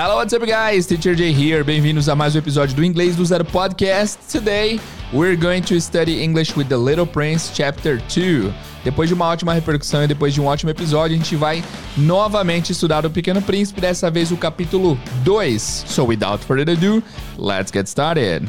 Hello, what's up, guys? Teacher Jay here. Bem-vindos a mais um episódio do Inglês do Zero Podcast. Today, we're going to study English with the Little Prince, Chapter 2. Depois de uma ótima repercussão e depois de um ótimo episódio, a gente vai novamente estudar o Pequeno Príncipe, dessa vez o capítulo 2. So, without further ado, let's get started.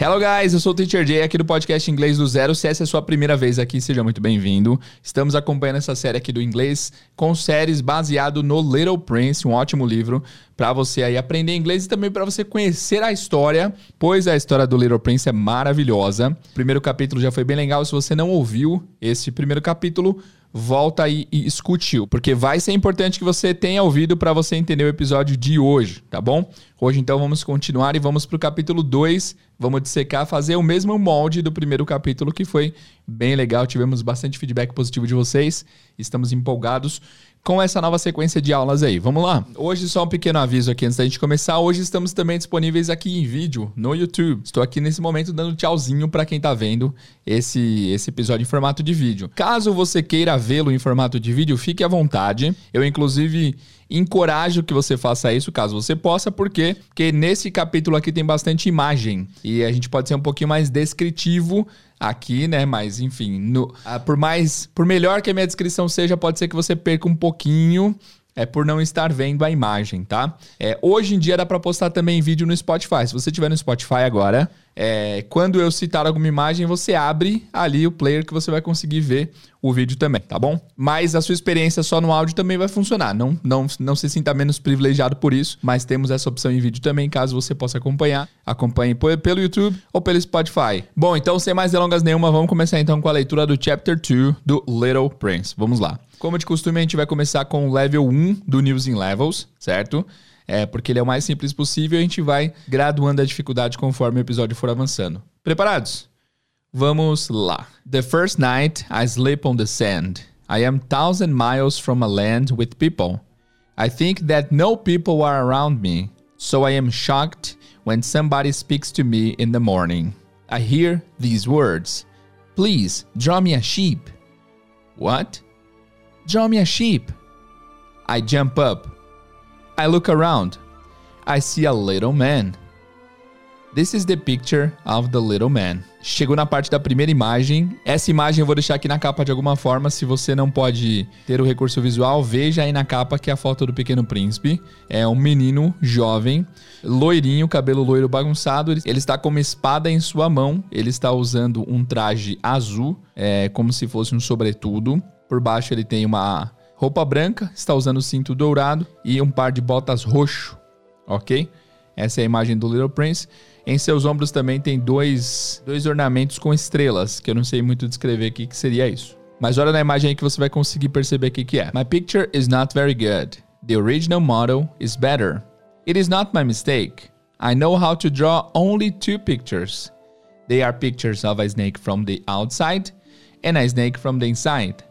Hello guys, eu sou o Teacher Jay aqui do podcast Inglês do Zero. Se essa é a sua primeira vez aqui, seja muito bem-vindo. Estamos acompanhando essa série aqui do inglês com séries baseado no Little Prince, um ótimo livro para você aí aprender inglês e também para você conhecer a história, pois a história do Little Prince é maravilhosa. O primeiro capítulo já foi bem legal. Se você não ouviu esse primeiro capítulo, volta aí e escute-o, porque vai ser importante que você tenha ouvido para você entender o episódio de hoje, tá bom? Hoje então vamos continuar e vamos para o capítulo 2, vamos dissecar, fazer o mesmo molde do primeiro capítulo que foi bem legal, tivemos bastante feedback positivo de vocês, estamos empolgados com essa nova sequência de aulas aí. Vamos lá? Hoje só um pequeno aviso aqui antes da gente começar. Hoje estamos também disponíveis aqui em vídeo no YouTube. Estou aqui nesse momento dando tchauzinho para quem tá vendo esse esse episódio em formato de vídeo. Caso você queira vê-lo em formato de vídeo, fique à vontade. Eu inclusive encorajo que você faça isso, caso você possa, porque porque nesse capítulo aqui tem bastante imagem e a gente pode ser um pouquinho mais descritivo aqui, né? Mas enfim, no, ah, por mais, por melhor que a minha descrição seja, pode ser que você perca um pouquinho é por não estar vendo a imagem, tá? É, hoje em dia dá para postar também vídeo no Spotify. Se você estiver no Spotify agora, é, quando eu citar alguma imagem, você abre ali o player que você vai conseguir ver o vídeo também, tá bom? Mas a sua experiência só no áudio também vai funcionar. Não, não, não se sinta menos privilegiado por isso, mas temos essa opção em vídeo também, caso você possa acompanhar. Acompanhe pelo YouTube ou pelo Spotify. Bom, então sem mais delongas nenhuma, vamos começar então com a leitura do Chapter 2 do Little Prince. Vamos lá. Como de costume, a gente vai começar com o level 1 do News in Levels, certo? É, porque ele é o mais simples possível e a gente vai graduando a dificuldade conforme o episódio for avançando. Preparados? Vamos lá. The first night I sleep on the sand. I am thousand miles from a land with people. I think that no people are around me, so I am shocked when somebody speaks to me in the morning. I hear these words Please draw me a sheep. What? Draw me a sheep. I jump up. I look around. I see a little man. This is the picture of the little man. Chegou na parte da primeira imagem. Essa imagem eu vou deixar aqui na capa de alguma forma. Se você não pode ter o recurso visual, veja aí na capa que é a foto do Pequeno Príncipe. É um menino jovem, loirinho, cabelo loiro bagunçado. Ele está com uma espada em sua mão. Ele está usando um traje azul, é, como se fosse um sobretudo. Por baixo ele tem uma roupa branca, está usando cinto dourado e um par de botas roxo, ok? Essa é a imagem do Little Prince. Em seus ombros também tem dois, dois ornamentos com estrelas, que eu não sei muito descrever aqui que seria isso. Mas olha na imagem aí que você vai conseguir perceber o que, que é. My picture is not very good. The original model is better. It is not my mistake. I know how to draw only two pictures. They are pictures of a snake from the outside and a snake from the inside.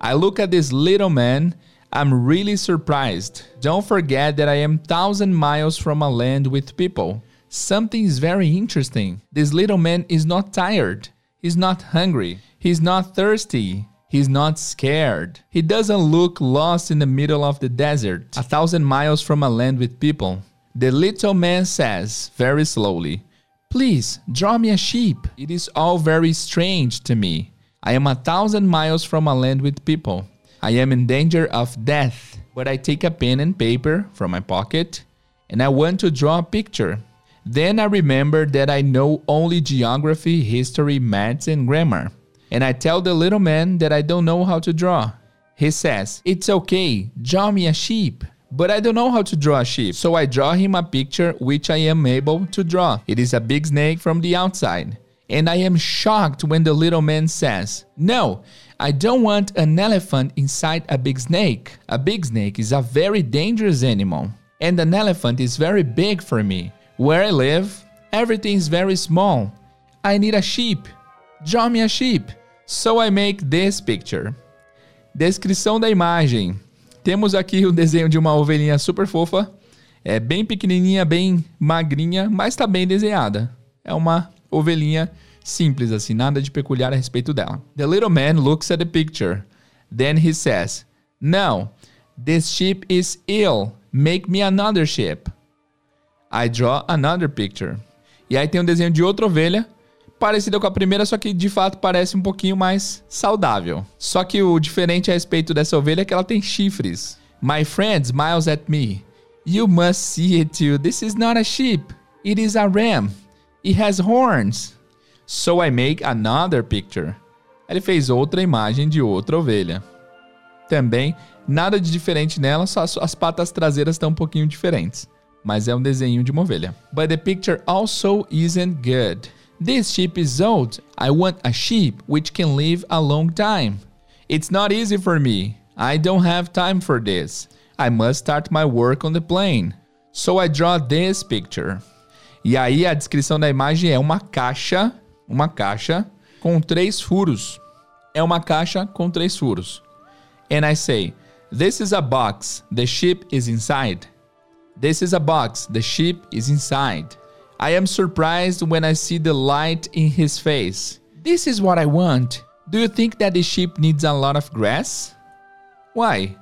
I look at this little man, I'm really surprised. Don't forget that I am thousand miles from a land with people. Something is very interesting. This little man is not tired. He's not hungry. He's not thirsty. He's not scared. He doesn't look lost in the middle of the desert, a thousand miles from a land with people. The little man says, very slowly, Please draw me a sheep. It is all very strange to me. I am a thousand miles from a land with people. I am in danger of death, but I take a pen and paper from my pocket and I want to draw a picture. Then I remember that I know only geography, history, maths, and grammar. And I tell the little man that I don't know how to draw. He says, It's okay, draw me a sheep. But I don't know how to draw a sheep. So I draw him a picture which I am able to draw. It is a big snake from the outside and I am shocked when the little man says, No, I don't want an elephant inside a big snake. A big snake is a very dangerous animal, and an elephant is very big for me. Where I live, everything is very small. I need a sheep. Draw me a sheep. So I make this picture. Descrição da imagem. Temos aqui o desenho de uma ovelhinha super fofa. É bem pequenininha, bem magrinha, mas está bem desenhada. É uma ovelhinha Simples assim, nada de peculiar a respeito dela. The little man looks at the picture. Then he says, No, this ship is ill. Make me another ship. I draw another picture. E aí tem um desenho de outra ovelha, parecida com a primeira, só que de fato parece um pouquinho mais saudável. Só que o diferente a respeito dessa ovelha é que ela tem chifres. My friend smiles at me. You must see it too. This is not a sheep. It is a ram. It has horns. So I make another picture. Ele fez outra imagem de outra ovelha. Também nada de diferente nela, só as patas traseiras estão um pouquinho diferentes. Mas é um desenho de uma ovelha. But the picture also isn't good. This sheep is old. I want a sheep which can live a long time. It's not easy for me. I don't have time for this. I must start my work on the plane. So I draw this picture. E aí a descrição da imagem é uma caixa, uma caixa com três furos. É uma caixa com três furos. And I say, this is a box, the ship is inside. This is a box, the ship is inside. I am surprised when I see the light in his face. This is what I want. Do you think that the ship needs a lot of grass? Why?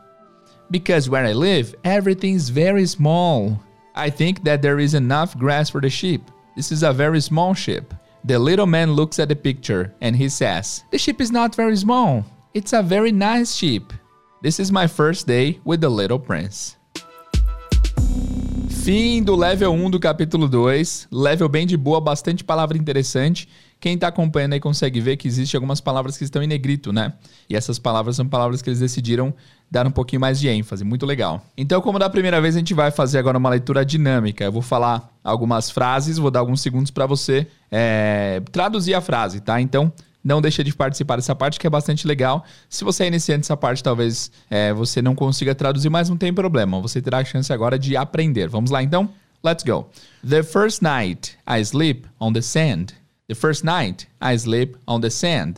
Because where I live, everything is very small. I think that there is enough grass for the sheep. This is a very small ship. The little man looks at the picture and he says, The ship is not very small. It's a very nice ship. This is my first day with the little prince. Fim do level 1 do capítulo 2. Level bem de boa, bastante palavra interessante. Quem está acompanhando aí consegue ver que existem algumas palavras que estão em negrito, né? E essas palavras são palavras que eles decidiram dar um pouquinho mais de ênfase. Muito legal. Então, como da primeira vez, a gente vai fazer agora uma leitura dinâmica. Eu vou falar algumas frases, vou dar alguns segundos para você é, traduzir a frase, tá? Então, não deixa de participar dessa parte que é bastante legal. Se você é iniciante dessa parte, talvez é, você não consiga traduzir, mas não tem problema. Você terá a chance agora de aprender. Vamos lá então? Let's go. The first night I sleep on the sand. The first night I sleep on the sand.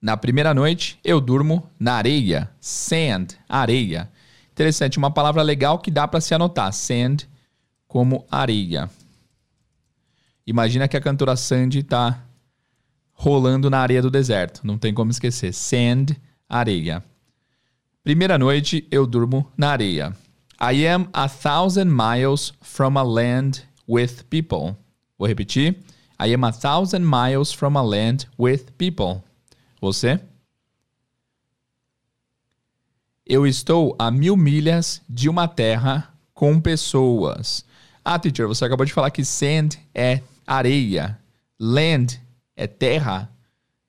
Na primeira noite eu durmo na areia. Sand, areia. Interessante, uma palavra legal que dá para se anotar. Sand como areia. Imagina que a cantora Sandy está rolando na areia do deserto. Não tem como esquecer. Sand, areia. Primeira noite eu durmo na areia. I am a thousand miles from a land with people. Vou repetir. I am a thousand miles from a land with people. Você? Eu estou a mil milhas de uma terra com pessoas. Ah, teacher, você acabou de falar que sand é areia. Land é terra.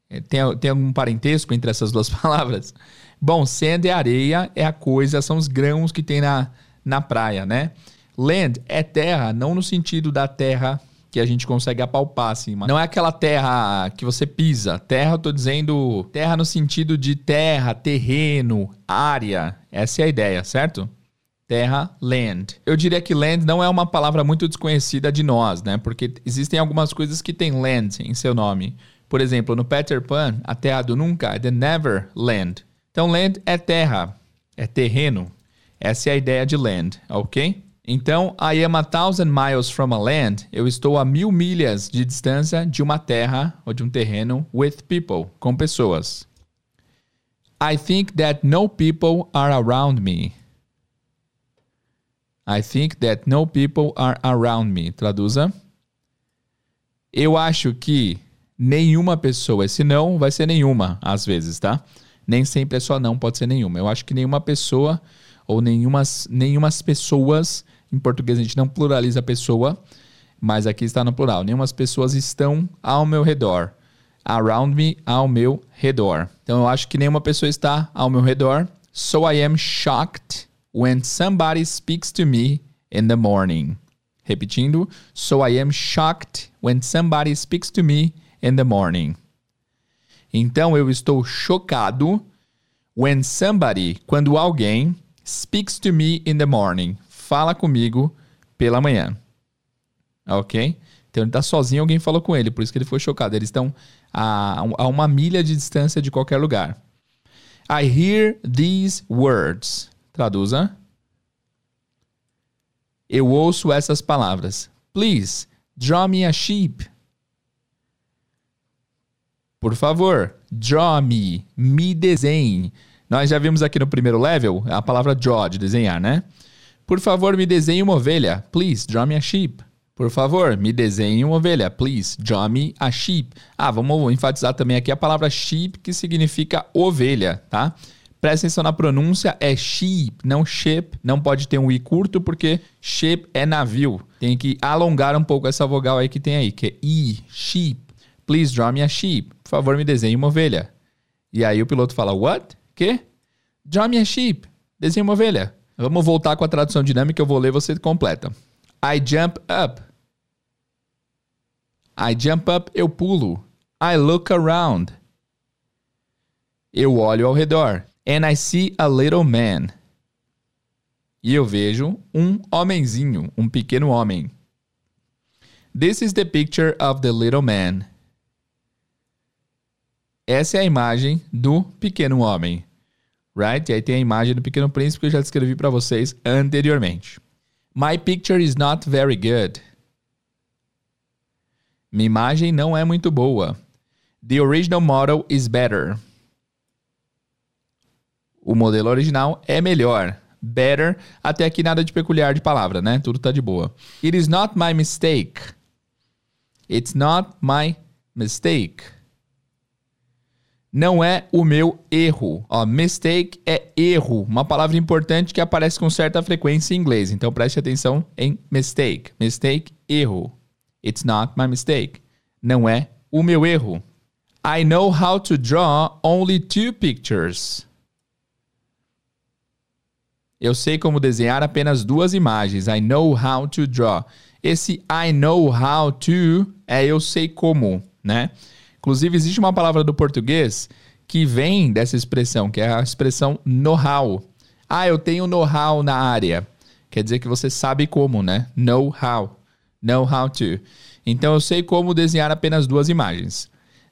É, tem, tem algum parentesco entre essas duas palavras? Bom, sand é areia, é a coisa, são os grãos que tem na, na praia, né? Land é terra, não no sentido da terra que a gente consegue apalpar, assim. Não é aquela terra que você pisa. Terra, eu tô dizendo terra no sentido de terra, terreno, área. Essa é a ideia, certo? Terra, land. Eu diria que land não é uma palavra muito desconhecida de nós, né? Porque existem algumas coisas que têm land em seu nome. Por exemplo, no Peter Pan, a terra do nunca é the never land. Então, land é terra, é terreno. Essa é a ideia de land, ok? Então, I am a thousand miles from a land. Eu estou a mil milhas de distância de uma terra ou de um terreno with people, com pessoas. I think that no people are around me. I think that no people are around me. Traduza. Eu acho que nenhuma pessoa. Esse não vai ser nenhuma, às vezes, tá? Nem sempre é só não, pode ser nenhuma. Eu acho que nenhuma pessoa ou nenhumas, nenhumas pessoas em português a gente não pluraliza pessoa, mas aqui está no plural. Nenhumas pessoas estão ao meu redor. Around me, ao meu redor. Então eu acho que nenhuma pessoa está ao meu redor. So I am shocked when somebody speaks to me in the morning. Repetindo, so I am shocked when somebody speaks to me in the morning. Então eu estou chocado when somebody, quando alguém speaks to me in the morning, fala comigo pela manhã. Ok? Então ele está sozinho, alguém falou com ele, por isso que ele foi chocado. Eles estão a, a uma milha de distância de qualquer lugar. I hear these words. Traduza. Eu ouço essas palavras. Please Draw me a sheep. Por favor, draw me, me desenhe. Nós já vimos aqui no primeiro level a palavra draw, de desenhar, né? Por favor, me desenhe uma ovelha. Please, draw me a sheep. Por favor, me desenhe uma ovelha. Please, draw me a sheep. Ah, vamos enfatizar também aqui a palavra sheep, que significa ovelha, tá? Presta atenção na pronúncia, é sheep, não ship. Não pode ter um i curto, porque ship é navio. Tem que alongar um pouco essa vogal aí que tem aí, que é i, sheep. Please draw me a sheep. Por favor, me desenhe uma ovelha. E aí o piloto fala, what? Que? Draw me a sheep. Desenhe uma ovelha. Vamos voltar com a tradução dinâmica, eu vou ler, você completa. I jump up. I jump up, eu pulo. I look around. Eu olho ao redor. And I see a little man. E eu vejo um homenzinho, um pequeno homem. This is the picture of the little man. Essa é a imagem do pequeno homem. Right? E aí tem a imagem do pequeno príncipe que eu já descrevi para vocês anteriormente. My picture is not very good. Minha imagem não é muito boa. The original model is better. O modelo original é melhor. Better, até aqui nada de peculiar de palavra, né? Tudo tá de boa. It is not my mistake. It's not my mistake. Não é o meu erro. Ó, mistake é erro, uma palavra importante que aparece com certa frequência em inglês. Então preste atenção em mistake. Mistake, erro. It's not my mistake. Não é o meu erro. I know how to draw only two pictures. Eu sei como desenhar apenas duas imagens. I know how to draw. Esse I know how to é eu sei como, né? Inclusive, existe uma palavra do português que vem dessa expressão, que é a expressão know-how. Ah, eu tenho know-how na área. Quer dizer que você sabe como, né? Know how. Know how to. Então eu sei como desenhar apenas duas imagens.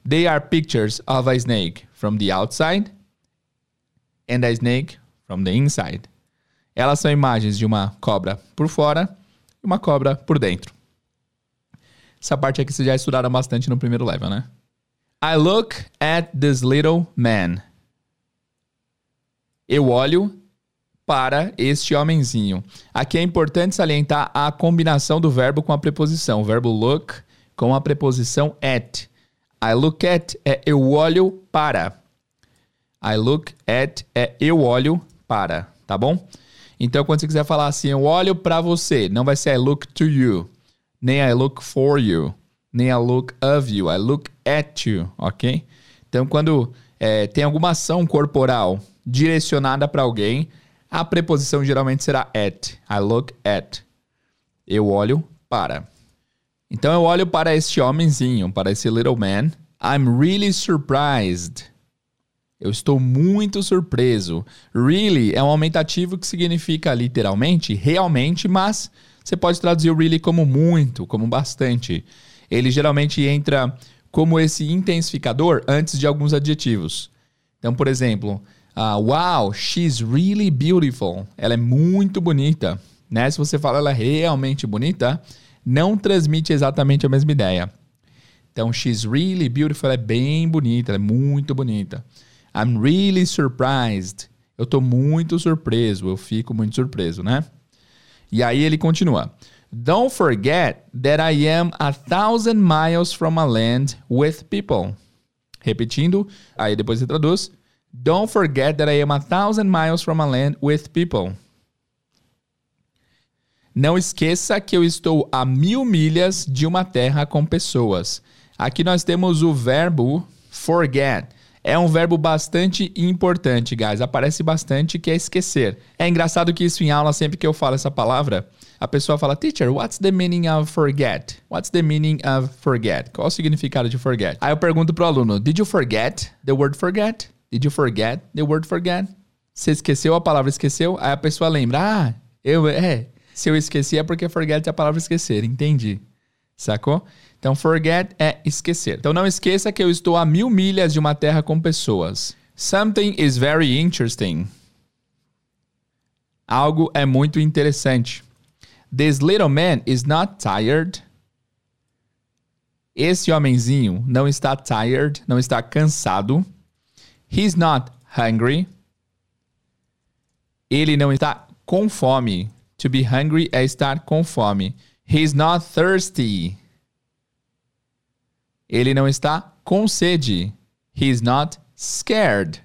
They are pictures of a snake from the outside and a snake from the inside. Elas são imagens de uma cobra por fora e uma cobra por dentro. Essa parte aqui vocês já estudaram bastante no primeiro level, né? I look at this little man. Eu olho para este homenzinho. Aqui é importante salientar a combinação do verbo com a preposição. O verbo look com a preposição at. I look at é eu olho para. I look at é eu olho para, tá bom? Então, quando você quiser falar assim, eu olho para você, não vai ser I look to you, nem I look for you, nem I look of you, I look at you, ok? Então, quando é, tem alguma ação corporal direcionada para alguém, a preposição geralmente será at. I look at. Eu olho para. Então eu olho para este homenzinho, para esse little man. I'm really surprised. Eu estou muito surpreso. Really é um aumentativo que significa literalmente, realmente, mas você pode traduzir o really como muito, como bastante. Ele geralmente entra como esse intensificador antes de alguns adjetivos. Então, por exemplo, Uh, wow, she's really beautiful. Ela é muito bonita. Né? Se você fala ela é realmente bonita, não transmite exatamente a mesma ideia. Então, she's really beautiful é bem bonita, ela é muito bonita. I'm really surprised. Eu estou muito surpreso, eu fico muito surpreso, né? E aí ele continua. Don't forget that I am a thousand miles from a land with people. Repetindo, aí depois você traduz. Don't forget that I am a thousand miles from a land with people. Não esqueça que eu estou a mil milhas de uma terra com pessoas. Aqui nós temos o verbo forget. É um verbo bastante importante, guys. Aparece bastante que é esquecer. É engraçado que isso em aula, sempre que eu falo essa palavra, a pessoa fala, Teacher, what's the meaning of forget? What's the meaning of forget? Qual o significado de forget? Aí eu pergunto pro aluno, Did you forget the word forget? Did you forget the word forget? Você esqueceu a palavra esqueceu? Aí a pessoa lembra. Ah, eu é. Se eu esqueci é porque forget é a palavra esquecer. Entendi. Sacou? Então, forget é esquecer. Então, não esqueça que eu estou a mil milhas de uma terra com pessoas. Something is very interesting. Algo é muito interessante. This little man is not tired. Esse homenzinho não está tired, não está cansado. He's not hungry. Ele não está com fome. To be hungry é estar com fome. He's not thirsty. Ele não está com sede. He's not scared.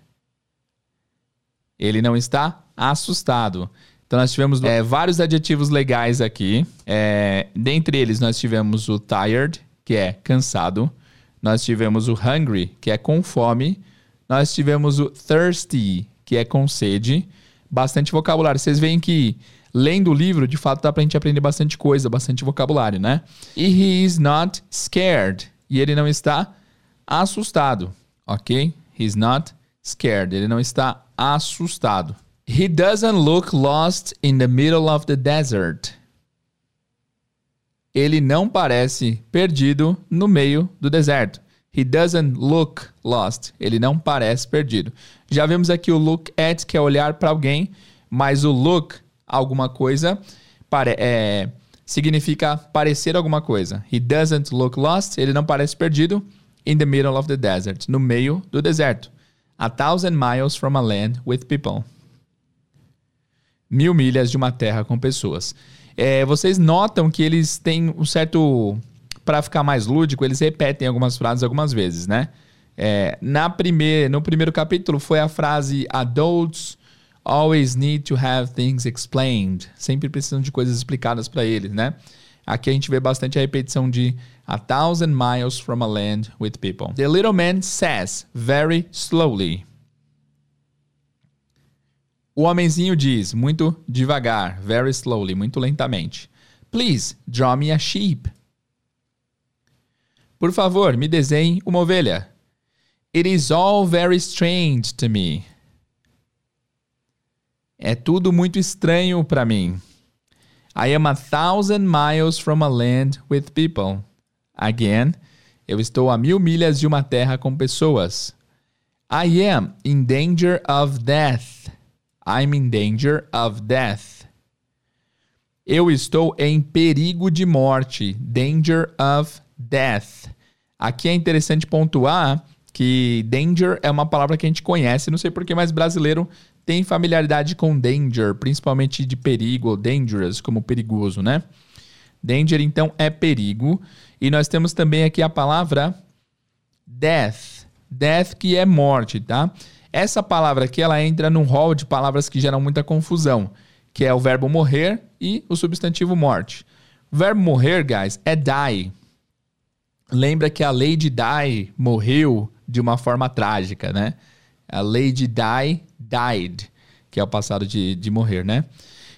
Ele não está assustado. Então nós tivemos é, vários adjetivos legais aqui. É, dentre eles nós tivemos o tired, que é cansado. Nós tivemos o hungry, que é com fome. Nós tivemos o thirsty, que é com sede. Bastante vocabulário. Vocês veem que lendo o livro, de fato, dá pra gente aprender bastante coisa, bastante vocabulário, né? E he is not scared. E ele não está assustado, ok? He's not scared. Ele não está assustado. He doesn't look lost in the middle of the desert. Ele não parece perdido no meio do deserto. He doesn't look lost. Ele não parece perdido. Já vimos aqui o look at, que é olhar para alguém, mas o look, alguma coisa, é, significa parecer alguma coisa. He doesn't look lost. Ele não parece perdido in the middle of the desert. No meio do deserto. A thousand miles from a land with people. Mil milhas de uma terra com pessoas. É, vocês notam que eles têm um certo. Para ficar mais lúdico, eles repetem algumas frases algumas vezes, né? É, na primeir, no primeiro capítulo foi a frase Adults always need to have things explained. Sempre precisam de coisas explicadas para eles, né? Aqui a gente vê bastante a repetição de a thousand miles from a land with people. The little man says very slowly. O homenzinho diz, muito devagar, very slowly, muito lentamente. Please, draw me a sheep. Por favor, me desenhe uma ovelha. It is all very strange to me. É tudo muito estranho para mim. I am a thousand miles from a land with people. Again, eu estou a mil milhas de uma terra com pessoas. I am in danger of death. I'm in danger of death. Eu estou em perigo de morte. Danger of death. Aqui é interessante pontuar que danger é uma palavra que a gente conhece, não sei porquê, mas brasileiro tem familiaridade com danger, principalmente de perigo, ou dangerous, como perigoso, né? Danger, então, é perigo. E nós temos também aqui a palavra death. Death, que é morte, tá? Essa palavra aqui ela entra num rol de palavras que geram muita confusão, que é o verbo morrer e o substantivo morte. O verbo morrer, guys, é die. Lembra que a Lady Di morreu de uma forma trágica, né? A Lady Di died, que é o passado de, de morrer, né?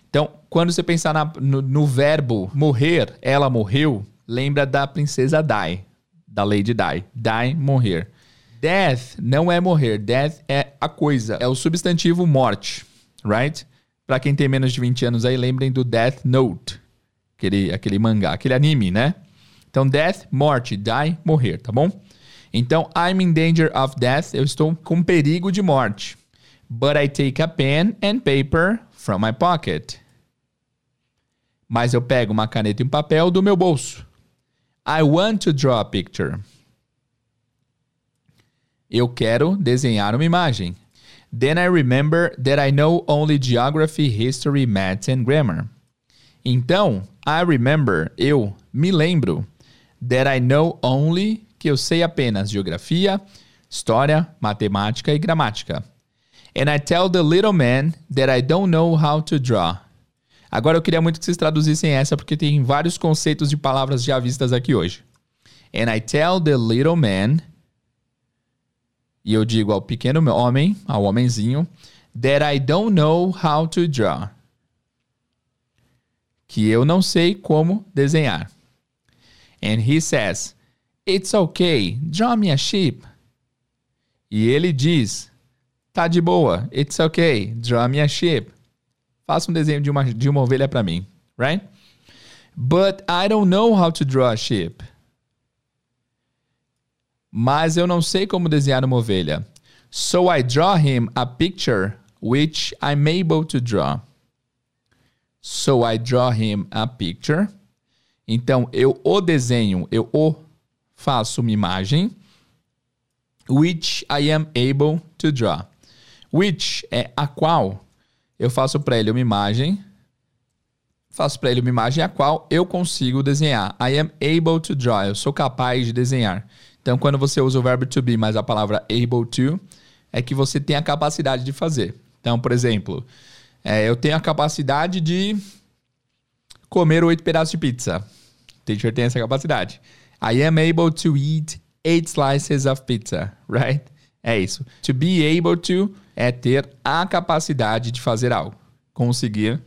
Então, quando você pensar na, no, no, verbo morrer, ela morreu, lembra da princesa Di, da Lady Di. Die, morrer. Death não é morrer, death é a coisa, é o substantivo morte, right? Para quem tem menos de 20 anos aí, lembrem do Death Note, aquele, aquele mangá, aquele anime, né? Então, death, morte, die, morrer, tá bom? Então, I'm in danger of death, eu estou com perigo de morte. But I take a pen and paper from my pocket. Mas eu pego uma caneta e um papel do meu bolso. I want to draw a picture. Eu quero desenhar uma imagem. Then I remember that I know only geography, history, maths and grammar. Então, I remember, eu me lembro, that I know only, que eu sei apenas geografia, história, matemática e gramática. And I tell the little man that I don't know how to draw. Agora eu queria muito que vocês traduzissem essa porque tem vários conceitos de palavras já vistas aqui hoje. And I tell the little man e eu digo ao pequeno homem, ao homenzinho, that I don't know how to draw. Que eu não sei como desenhar. And he says, It's okay, draw me a sheep. E ele diz, tá de boa, it's okay, draw me a sheep. Faça um desenho de uma, de uma ovelha para mim, right? But I don't know how to draw a sheep mas eu não sei como desenhar uma ovelha. So I draw him a picture which I'm able to draw. So I draw him a picture. Então eu o desenho, eu o faço uma imagem. Which I am able to draw. Which é a qual. Eu faço para ele uma imagem. Faço para ele uma imagem a qual eu consigo desenhar. I am able to draw. Eu sou capaz de desenhar. Então, quando você usa o verbo to be mais a palavra able to, é que você tem a capacidade de fazer. Então, por exemplo, é, eu tenho a capacidade de comer oito pedaços de pizza. Teacher tem essa capacidade. I am able to eat eight slices of pizza, right? É isso. To be able to é ter a capacidade de fazer algo. Conseguir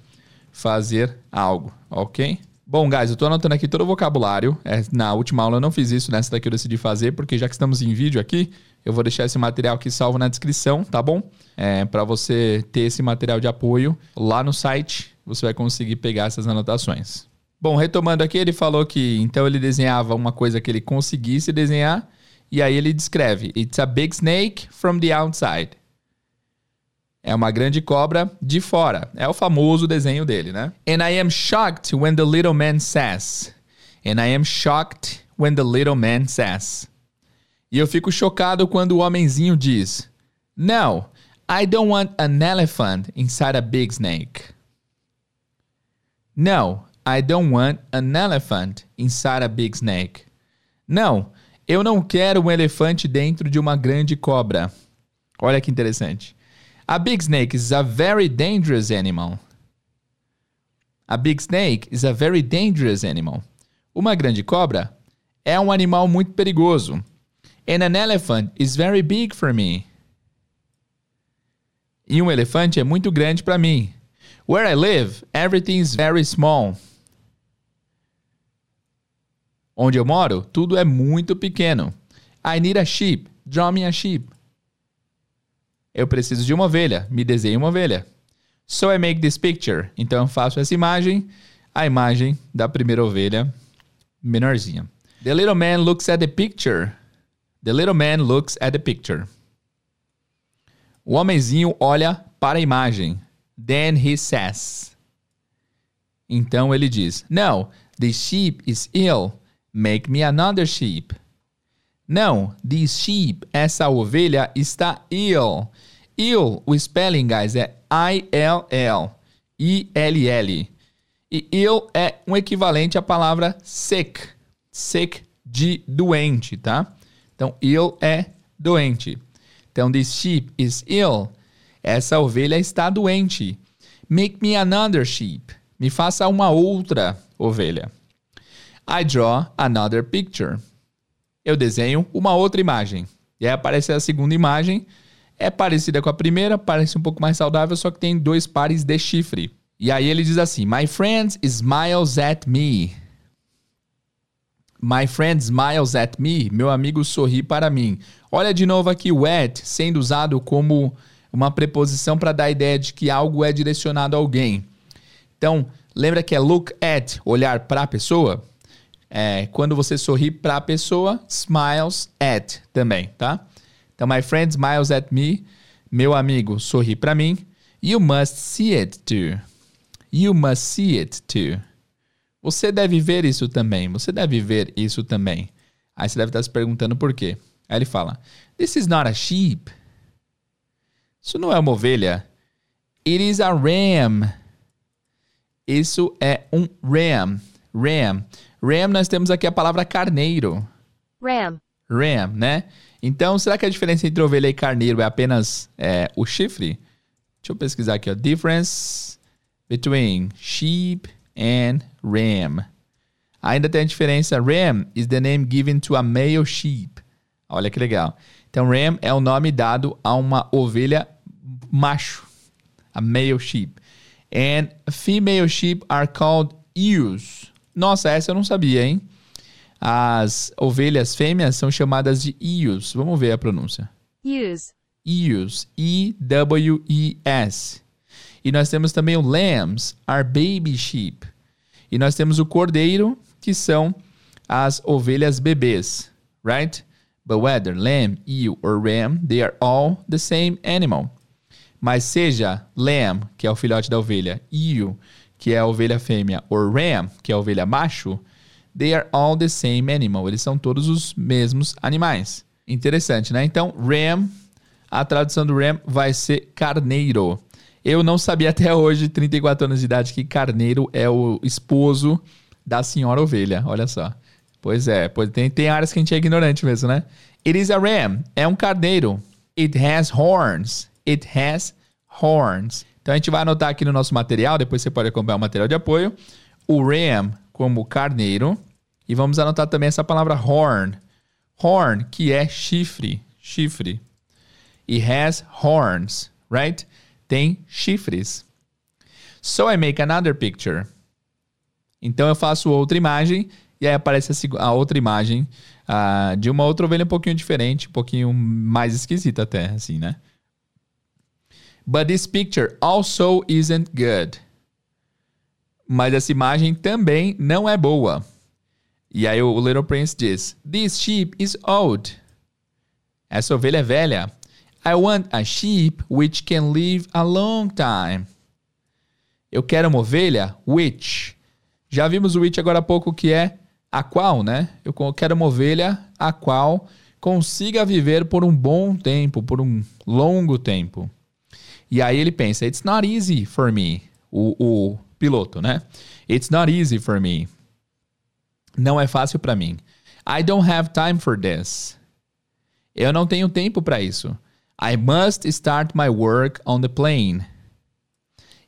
fazer algo, ok? Bom, guys, eu tô anotando aqui todo o vocabulário. É, na última aula eu não fiz isso, nessa daqui eu decidi fazer, porque já que estamos em vídeo aqui, eu vou deixar esse material aqui salvo na descrição, tá bom? É, para você ter esse material de apoio lá no site, você vai conseguir pegar essas anotações. Bom, retomando aqui, ele falou que então ele desenhava uma coisa que ele conseguisse desenhar, e aí ele descreve: It's a big snake from the outside. É uma grande cobra de fora. É o famoso desenho dele, né? And I am shocked when the little man says. And I am shocked when the little man says. E eu fico chocado quando o homenzinho diz: No, I don't want an elephant inside a big snake. No, I don't want an elephant inside a big snake. Não, eu não quero um elefante dentro de uma grande cobra. Olha que interessante. A big snake is a very dangerous animal. A big snake is a very dangerous animal. Uma grande cobra é um animal muito perigoso. And an elephant is very big for me. E um elefante é muito grande para mim. Where I live, everything is very small. Onde eu moro, tudo é muito pequeno. I need a sheep. Draw me a sheep. Eu preciso de uma ovelha. Me desenhe uma ovelha. So I make this picture. Então eu faço essa imagem, a imagem da primeira ovelha menorzinha. The little man looks at the picture. The little man looks at the picture. O homenzinho olha para a imagem. Then he says. Então ele diz: No, the sheep is ill. Make me another sheep. Não, this sheep, essa ovelha está ill. Ill, o spelling, guys, é I-L-L. I-L-L. E ill é um equivalente à palavra sick. Sick de doente, tá? Então, ill é doente. Então, this sheep is ill. Essa ovelha está doente. Make me another sheep. Me faça uma outra ovelha. I draw another picture. Eu desenho uma outra imagem. E aí aparece a segunda imagem. É parecida com a primeira, parece um pouco mais saudável, só que tem dois pares de chifre. E aí ele diz assim: My friend smiles at me. My friend smiles at me. Meu amigo sorri para mim. Olha de novo aqui o at sendo usado como uma preposição para dar a ideia de que algo é direcionado a alguém. Então, lembra que é look at, olhar para a pessoa? É, quando você sorri para a pessoa, smiles at também, tá? Então, my friend smiles at me. Meu amigo sorri para mim. You must see it too. You must see it too. Você deve ver isso também. Você deve ver isso também. Aí você deve estar se perguntando por quê. Aí ele fala: This is not a sheep. Isso não é uma ovelha. It is a ram. Isso é um ram. Ram. Ram, nós temos aqui a palavra carneiro. Ram. Ram, né? Então, será que a diferença entre ovelha e carneiro é apenas é, o chifre? Deixa eu pesquisar aqui, ó. Difference between sheep and ram. Ainda tem a diferença. Ram is the name given to a male sheep. Olha que legal. Então, ram é o nome dado a uma ovelha macho. A male sheep. And female sheep are called ewes. Nossa, essa eu não sabia, hein? As ovelhas fêmeas são chamadas de ewes. Vamos ver a pronúncia. Ewes. Ewes. E-W-E-S. E nós temos também o lambs, are baby sheep. E nós temos o cordeiro, que são as ovelhas bebês, right? But whether lamb, ewe or ram, they are all the same animal. Mas seja lamb, que é o filhote da ovelha, ewe, que é a ovelha fêmea, ou ram, que é a ovelha macho, They are all the same animal. Eles são todos os mesmos animais. Interessante, né? Então, ram, a tradução do ram vai ser carneiro. Eu não sabia até hoje, 34 anos de idade, que carneiro é o esposo da senhora ovelha. Olha só. Pois é, pois tem, tem áreas que a gente é ignorante mesmo, né? It is a ram. É um carneiro. It has horns. It has horns. Então a gente vai anotar aqui no nosso material, depois você pode acompanhar o material de apoio, o ram como carneiro. E vamos anotar também essa palavra horn. Horn, que é chifre, chifre. It has horns, right? Tem chifres. So I make another picture. Então eu faço outra imagem e aí aparece a, a outra imagem uh, de uma outra ovelha um pouquinho diferente, um pouquinho mais esquisita até, assim, né? But this picture also isn't good. Mas essa imagem também não é boa. E aí o Little Prince diz: This sheep is old. Essa ovelha é velha. I want a sheep which can live a long time. Eu quero uma ovelha which. Já vimos o which agora há pouco que é a qual, né? Eu quero uma ovelha a qual consiga viver por um bom tempo, por um longo tempo. E aí ele pensa, it's not easy for me. O, o piloto, né? It's not easy for me. Não é fácil para mim. I don't have time for this. Eu não tenho tempo para isso. I must start my work on the plane.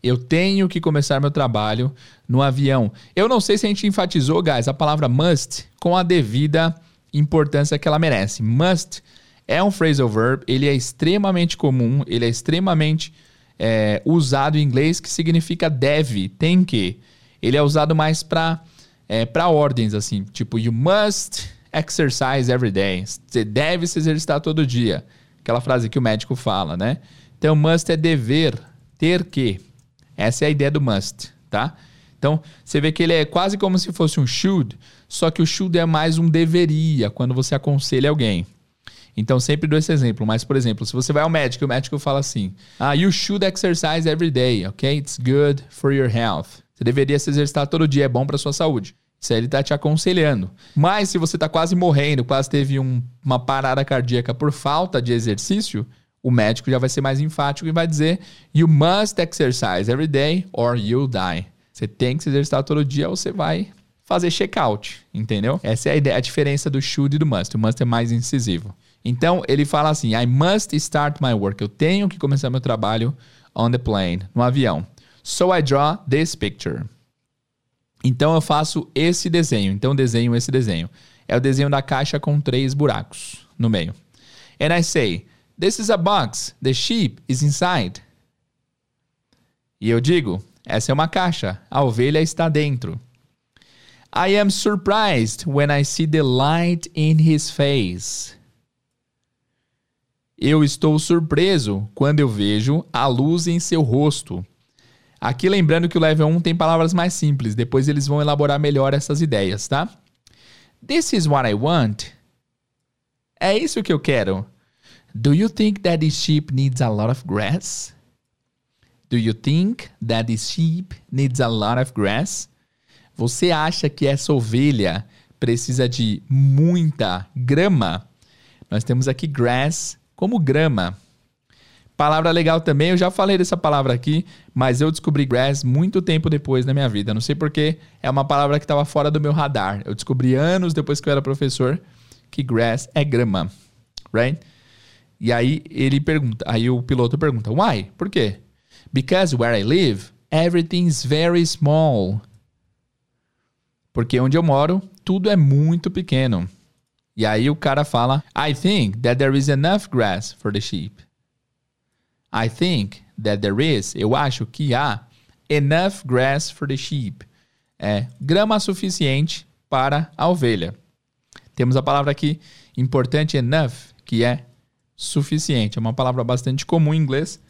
Eu tenho que começar meu trabalho no avião. Eu não sei se a gente enfatizou, guys, a palavra must com a devida importância que ela merece. Must é um phrasal verb, ele é extremamente comum, ele é extremamente é, usado em inglês, que significa deve, tem que. Ele é usado mais para é, ordens, assim, tipo, you must exercise every day. Você deve se exercitar todo dia. Aquela frase que o médico fala, né? Então, must é dever, ter que. Essa é a ideia do must, tá? Então, você vê que ele é quase como se fosse um should, só que o should é mais um deveria, quando você aconselha alguém. Então, sempre dou esse exemplo. Mas, por exemplo, se você vai ao médico e o médico fala assim: ah, You should exercise every day, ok? It's good for your health. Você deveria se exercitar todo dia, é bom para sua saúde. Isso aí ele está te aconselhando. Mas se você está quase morrendo, quase teve um, uma parada cardíaca por falta de exercício, o médico já vai ser mais enfático e vai dizer: You must exercise every day or you'll die. Você tem que se exercitar todo dia ou você vai fazer check-out, entendeu? Essa é a ideia, a diferença do should e do must. O must é mais incisivo. Então, ele fala assim: I must start my work. Eu tenho que começar meu trabalho on the plane, no avião. So I draw this picture. Então eu faço esse desenho. Então desenho esse desenho. É o desenho da caixa com três buracos no meio. And I say, this is a box. The sheep is inside. E eu digo, essa é uma caixa. A ovelha está dentro. I am surprised when I see the light in his face. Eu estou surpreso quando eu vejo a luz em seu rosto. Aqui lembrando que o level 1 tem palavras mais simples, depois eles vão elaborar melhor essas ideias, tá? This is what I want. É isso que eu quero. Do you think that this sheep needs a lot of grass? Do you think that this sheep needs a lot of grass? Você acha que essa ovelha precisa de muita grama? Nós temos aqui grass como grama. Palavra legal também, eu já falei dessa palavra aqui, mas eu descobri grass muito tempo depois na minha vida. Não sei porque é uma palavra que estava fora do meu radar. Eu descobri anos depois que eu era professor que grass é grama, right? E aí ele pergunta, aí o piloto pergunta, why? Por quê? Because where I live, everything's very small. Porque onde eu moro, tudo é muito pequeno. E aí o cara fala: I think that there is enough grass for the sheep. I think that there is, eu acho que há enough grass for the sheep. É grama suficiente para a ovelha. Temos a palavra aqui importante enough, que é suficiente. É uma palavra bastante comum em inglês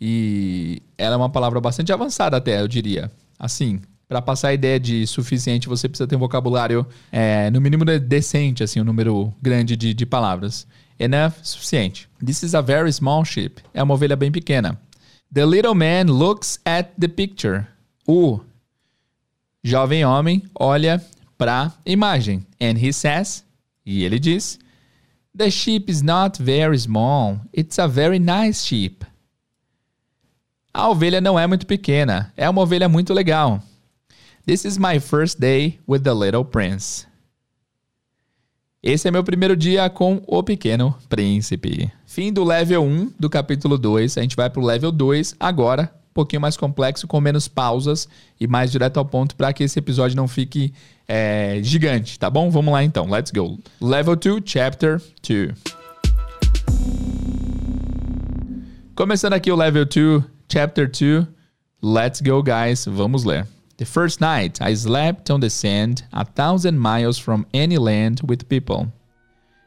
e ela é uma palavra bastante avançada até, eu diria. Assim, para passar a ideia de suficiente, você precisa ter um vocabulário, é, no mínimo, decente, assim, um número grande de, de palavras. Enough, suficiente. This is a very small sheep. É uma ovelha bem pequena. The little man looks at the picture. O jovem homem olha para imagem. And he says, e ele diz, The sheep is not very small. It's a very nice sheep. A ovelha não é muito pequena. É uma ovelha muito legal. This is my first day with the little prince. Esse é meu primeiro dia com o Pequeno Príncipe. Fim do level 1 do capítulo 2. A gente vai pro level 2 agora, um pouquinho mais complexo, com menos pausas e mais direto ao ponto para que esse episódio não fique é, gigante, tá bom? Vamos lá então, let's go. Level 2, Chapter 2. Começando aqui o Level 2, Chapter 2. Let's go, guys. Vamos ler. The first night I slept on the sand a thousand miles from any land with people.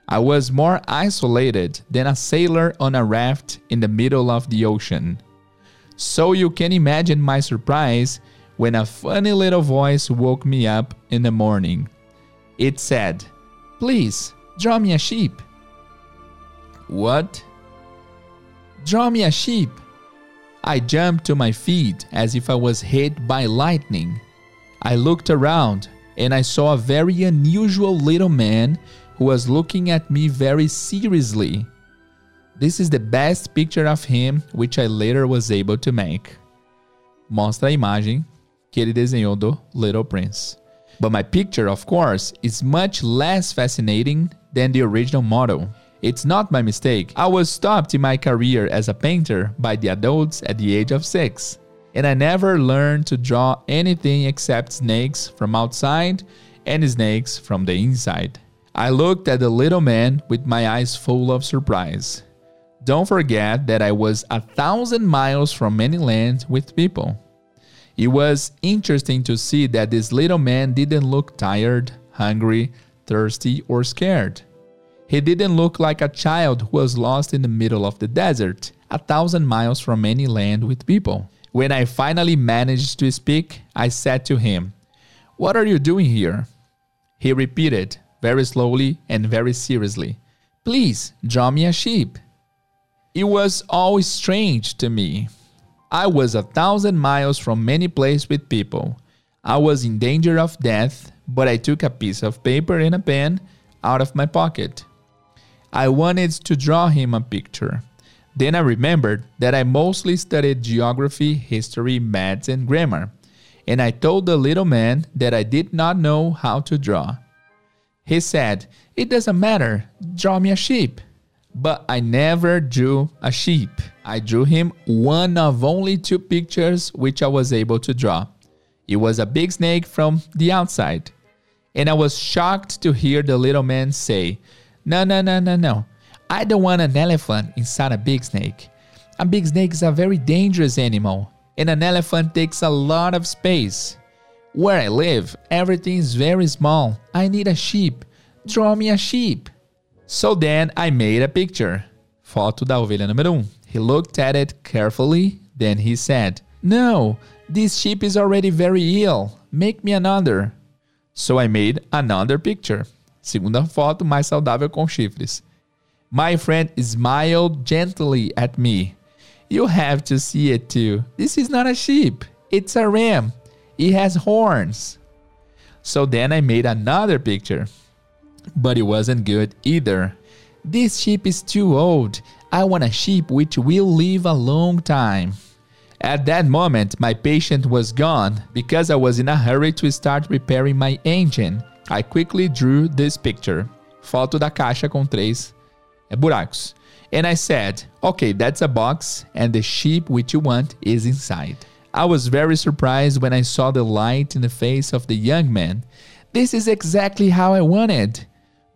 I was more isolated than a sailor on a raft in the middle of the ocean. So you can imagine my surprise when a funny little voice woke me up in the morning. It said, Please, draw me a sheep. What? Draw me a sheep. I jumped to my feet as if I was hit by lightning. I looked around and I saw a very unusual little man who was looking at me very seriously. This is the best picture of him which I later was able to make. Mostra a imagem que ele desenhou do Little Prince. But my picture, of course, is much less fascinating than the original model. It's not my mistake. I was stopped in my career as a painter by the adults at the age of six, and I never learned to draw anything except snakes from outside and snakes from the inside. I looked at the little man with my eyes full of surprise. Don't forget that I was a thousand miles from any land with people. It was interesting to see that this little man didn't look tired, hungry, thirsty, or scared. He didn't look like a child who was lost in the middle of the desert, a thousand miles from any land with people. When I finally managed to speak, I said to him, What are you doing here? He repeated, very slowly and very seriously, Please draw me a sheep. It was always strange to me. I was a thousand miles from many places with people. I was in danger of death, but I took a piece of paper and a pen out of my pocket. I wanted to draw him a picture. Then I remembered that I mostly studied geography, history, maths, and grammar, and I told the little man that I did not know how to draw. He said, It doesn't matter, draw me a sheep. But I never drew a sheep. I drew him one of only two pictures which I was able to draw. It was a big snake from the outside. And I was shocked to hear the little man say, no, no, no, no, no. I don't want an elephant inside a big snake. A big snake is a very dangerous animal, and an elephant takes a lot of space. Where I live, everything is very small. I need a sheep. Draw me a sheep. So then I made a picture. Foto da ovelha número 1. Um. He looked at it carefully, then he said, No, this sheep is already very ill. Make me another. So I made another picture. Segunda foto, mais saudável com chifres. My friend smiled gently at me. You have to see it too. This is not a sheep, it's a ram. It has horns. So then I made another picture. But it wasn't good either. This sheep is too old. I want a sheep which will live a long time. At that moment, my patient was gone because I was in a hurry to start repairing my engine. I quickly drew this picture. Foto da caixa com três buracos. And I said, okay, that's a box, and the sheep which you want is inside. I was very surprised when I saw the light in the face of the young man. This is exactly how I wanted.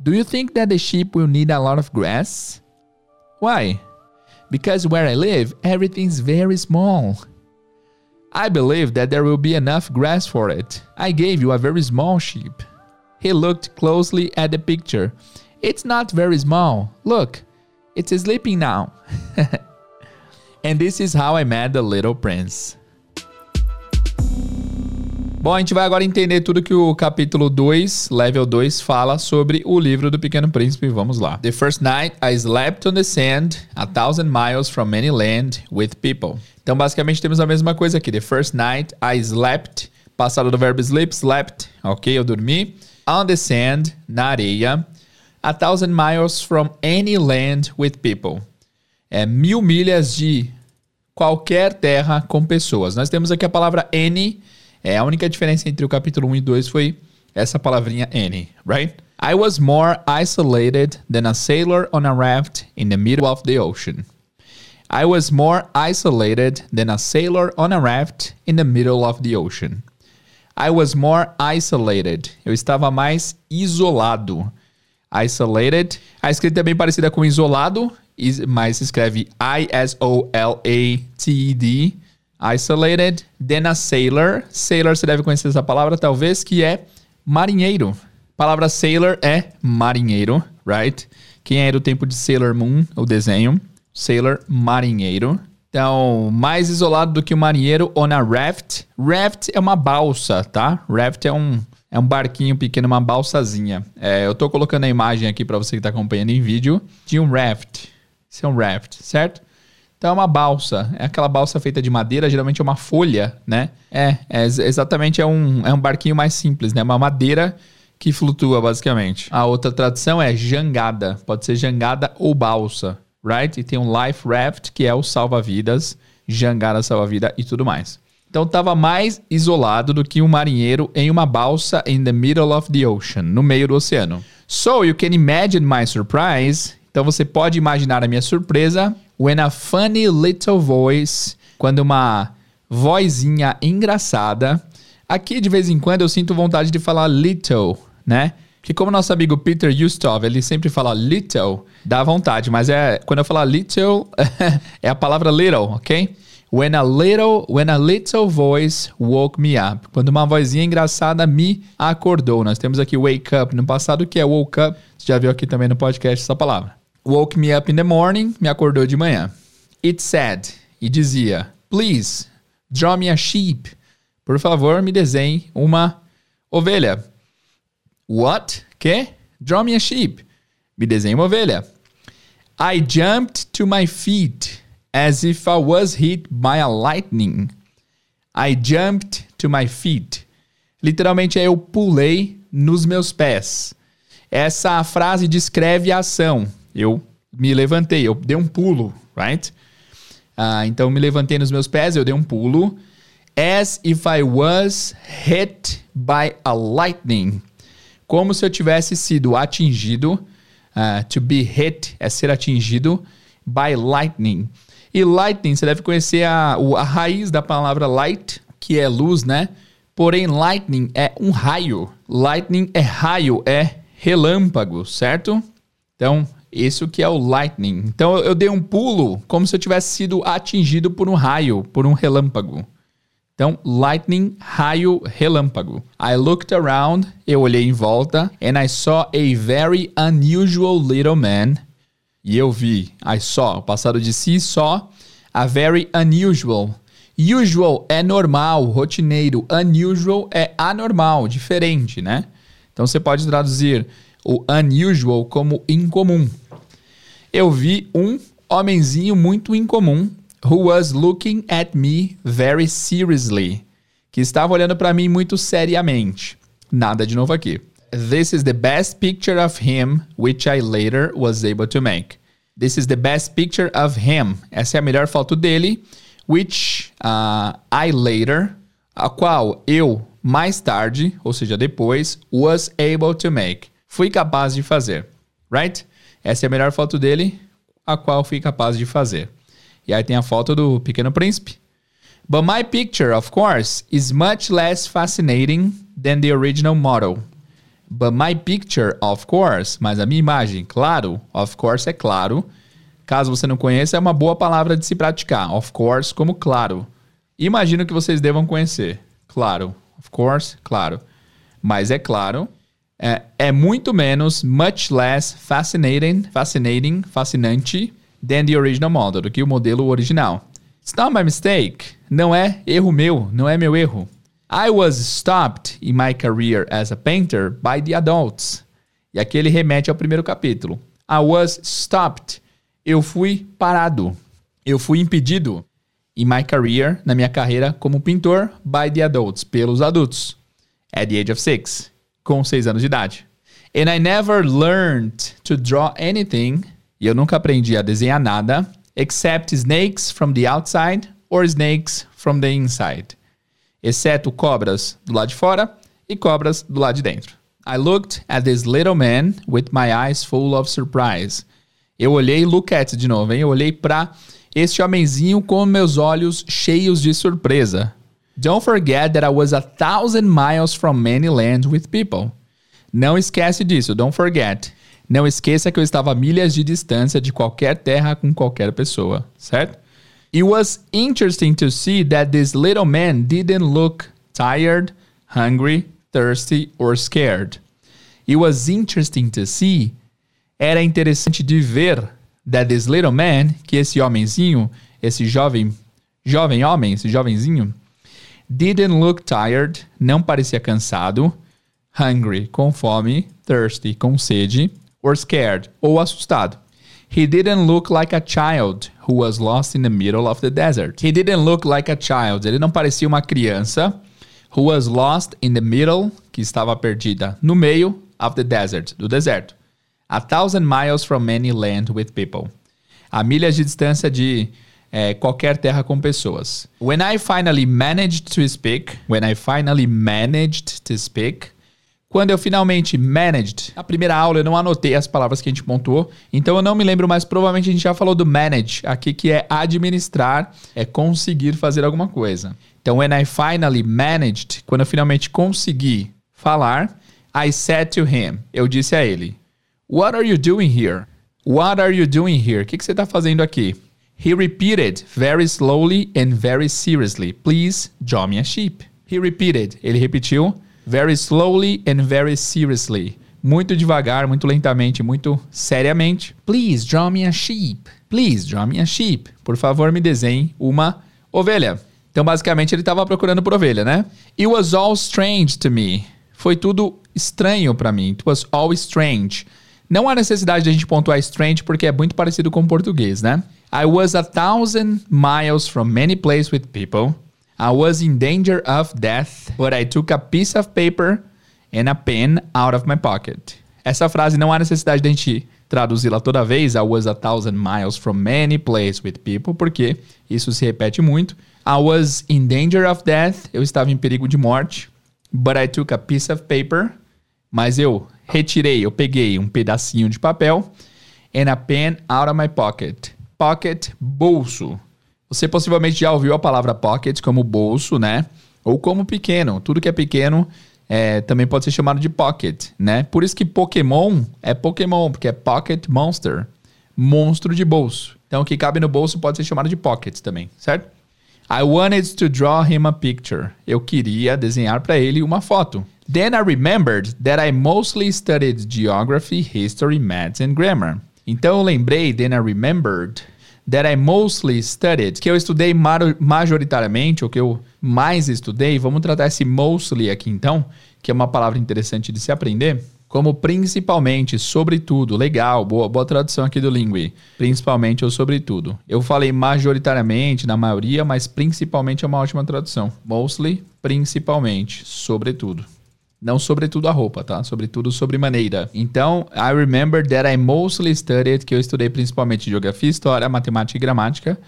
Do you think that the sheep will need a lot of grass? Why? Because where I live, everything's very small. I believe that there will be enough grass for it. I gave you a very small sheep. He looked closely at the picture. It's not very small. Look, it's sleeping now. and this is how I met the little prince. Bom, a gente vai agora entender tudo que o capítulo 2, level 2, fala sobre o livro do Pequeno Príncipe. Vamos lá. The first night I slept on the sand, a thousand miles from any land, with people. Então, basicamente, temos a mesma coisa aqui. The first night I slept Passado do verbo sleep, slept. Ok, eu dormi. On the sand, na areia. A thousand miles from any land with people. É mil milhas de qualquer terra com pessoas. Nós temos aqui a palavra any. É a única diferença entre o capítulo 1 e 2 foi essa palavrinha any, right? I was more isolated than a sailor on a raft in the middle of the ocean. I was more isolated than a sailor on a raft in the middle of the ocean. I was more isolated. Eu estava mais isolado. Isolated. A escrita é bem parecida com isolado, mas se escreve I-S-O-L-A-T-E-D. Isolated. Then a sailor. Sailor, você deve conhecer essa palavra, talvez, que é marinheiro. A palavra sailor é marinheiro, right? Quem é do tempo de Sailor Moon, o desenho? Sailor, marinheiro. Então, mais isolado do que o marinheiro on a raft. Raft é uma balsa, tá? Raft é um, é um barquinho pequeno, uma balsazinha. É, eu tô colocando a imagem aqui para você que tá acompanhando em vídeo de um raft. Isso é um raft, certo? Então é uma balsa, é aquela balsa feita de madeira, geralmente é uma folha, né? É, é exatamente é um, é um barquinho mais simples, né? Uma madeira que flutua basicamente. A outra tradução é jangada, pode ser jangada ou balsa right? E tem um life raft, que é o salva-vidas, jangada salva-vida e tudo mais. Então estava mais isolado do que um marinheiro em uma balsa in the middle of the ocean, no meio do oceano. So you can imagine my surprise. Então você pode imaginar a minha surpresa when a funny little voice, quando uma vozinha engraçada. Aqui de vez em quando eu sinto vontade de falar little, né? Que como nosso amigo Peter Ustov, ele sempre fala little, dá vontade, mas é quando eu falar little, é a palavra little, ok? When a little, when a little voice woke me up. Quando uma vozinha engraçada me acordou. Nós temos aqui wake up no passado, que é woke up. Você já viu aqui também no podcast essa palavra. Woke me up in the morning, me acordou de manhã. It said, e dizia, please, draw me a sheep. Por favor, me desenhe uma ovelha. What? Que? Draw me a sheep. Me desenhe uma ovelha. I jumped to my feet as if I was hit by a lightning. I jumped to my feet. Literalmente é eu pulei nos meus pés. Essa frase descreve a ação. Eu me levantei, eu dei um pulo, right? Uh, então me levantei nos meus pés, eu dei um pulo. As if I was hit by a lightning como se eu tivesse sido atingido. Uh, to be hit é ser atingido by lightning. E lightning, você deve conhecer a, a raiz da palavra light, que é luz, né? Porém, lightning é um raio. Lightning é raio, é relâmpago, certo? Então, isso que é o lightning. Então, eu, eu dei um pulo como se eu tivesse sido atingido por um raio, por um relâmpago. Então, lightning, raio, relâmpago. I looked around, eu olhei em volta, and I saw a very unusual little man. E eu vi, I saw, o passado de si, saw, a very unusual. Usual é normal, rotineiro. Unusual é anormal, diferente, né? Então você pode traduzir o unusual como incomum. Eu vi um homenzinho muito incomum who was looking at me very seriously, que estava olhando para mim muito seriamente. Nada de novo aqui. This is the best picture of him which I later was able to make. This is the best picture of him. Essa é a melhor foto dele, which uh, I later, a qual eu mais tarde, ou seja, depois, was able to make. Fui capaz de fazer. Right? Essa é a melhor foto dele, a qual fui capaz de fazer. E aí tem a foto do Pequeno Príncipe. But my picture, of course, is much less fascinating than the original model. But my picture, of course, mas a minha imagem, claro, of course é claro. Caso você não conheça, é uma boa palavra de se praticar. Of course, como claro. Imagino que vocês devam conhecer. Claro, of course, claro. Mas é claro, é, é muito menos, much less fascinating, fascinating, fascinante than the original model, do que o modelo original. It's not my mistake. Não é erro meu, não é meu erro. I was stopped in my career as a painter by the adults. E aqui ele remete ao primeiro capítulo. I was stopped. Eu fui parado. Eu fui impedido. in my career, na minha carreira como pintor, by the adults, pelos adultos, at the age of six, com seis anos de idade. And I never learned to draw anything, e eu nunca aprendi a desenhar nada, except snakes from the outside or snakes from the inside. Exceto cobras do lado de fora e cobras do lado de dentro. I looked at this little man with my eyes full of surprise. Eu olhei, look at de novo, hein? Eu olhei para este homenzinho com meus olhos cheios de surpresa. Don't forget that I was a thousand miles from many lands with people. Não esquece disso, don't forget. Não esqueça que eu estava a milhas de distância de qualquer terra com qualquer pessoa, certo? It was interesting to see that this little man didn't look tired, hungry, thirsty or scared. It was interesting to see. Era interessante de ver that this little man, que esse homenzinho, esse jovem, jovem homem, esse jovenzinho, didn't look tired, não parecia cansado, hungry, com fome, thirsty, com sede, or scared, ou assustado. He didn't look like a child who was lost in the middle of the desert. He didn't look like a child. Ele não parecia uma criança who was lost in the middle, que estava perdida no meio of the desert, do deserto. A thousand miles from any land with people. A milhas de distância de é, qualquer terra com pessoas. When I finally managed to speak, when I finally managed to speak, quando eu finalmente managed, na primeira aula eu não anotei as palavras que a gente pontuou, então eu não me lembro, mas provavelmente a gente já falou do manage aqui, que é administrar, é conseguir fazer alguma coisa. Então, when I finally managed, quando eu finalmente consegui falar, I said to him, eu disse a ele, What are you doing here? What are you doing here? O que, que você está fazendo aqui? He repeated very slowly and very seriously, Please draw me a sheep. He repeated, ele repetiu very slowly and very seriously. Muito devagar, muito lentamente, muito seriamente. Please draw me a sheep. Please draw me a sheep. Por favor, me desenhe uma ovelha. Então, basicamente, ele estava procurando por ovelha, né? It was all strange to me. Foi tudo estranho para mim. It was all strange. Não há necessidade de a gente pontuar strange porque é muito parecido com o português, né? I was a thousand miles from many places with people. I was in danger of death, but I took a piece of paper and a pen out of my pocket. Essa frase não há necessidade de a gente traduzi-la toda vez. I was a thousand miles from many places with people, porque isso se repete muito. I was in danger of death. Eu estava em perigo de morte. But I took a piece of paper. Mas eu retirei, eu peguei um pedacinho de papel and a pen out of my pocket. Pocket, bolso. Você possivelmente já ouviu a palavra pocket como bolso, né? Ou como pequeno. Tudo que é pequeno é, também pode ser chamado de pocket, né? Por isso que Pokémon é Pokémon, porque é Pocket Monster. Monstro de bolso. Então, o que cabe no bolso pode ser chamado de pocket também, certo? I wanted to draw him a picture. Eu queria desenhar para ele uma foto. Then I remembered that I mostly studied geography, history, maths and grammar. Então eu lembrei, then I remembered that I mostly studied, que eu estudei majoritariamente, ou que eu mais estudei, vamos tratar esse mostly aqui então, que é uma palavra interessante de se aprender, como principalmente, sobretudo, legal, boa, boa tradução aqui do Lingui, principalmente ou sobretudo. Eu falei majoritariamente, na maioria, mas principalmente é uma ótima tradução. Mostly, principalmente, sobretudo. Não sobretudo a roupa, tá? Sobretudo sobre maneira. Então, I remember that I mostly studied, que eu estudei principalmente geografia, história, matemática e gramática.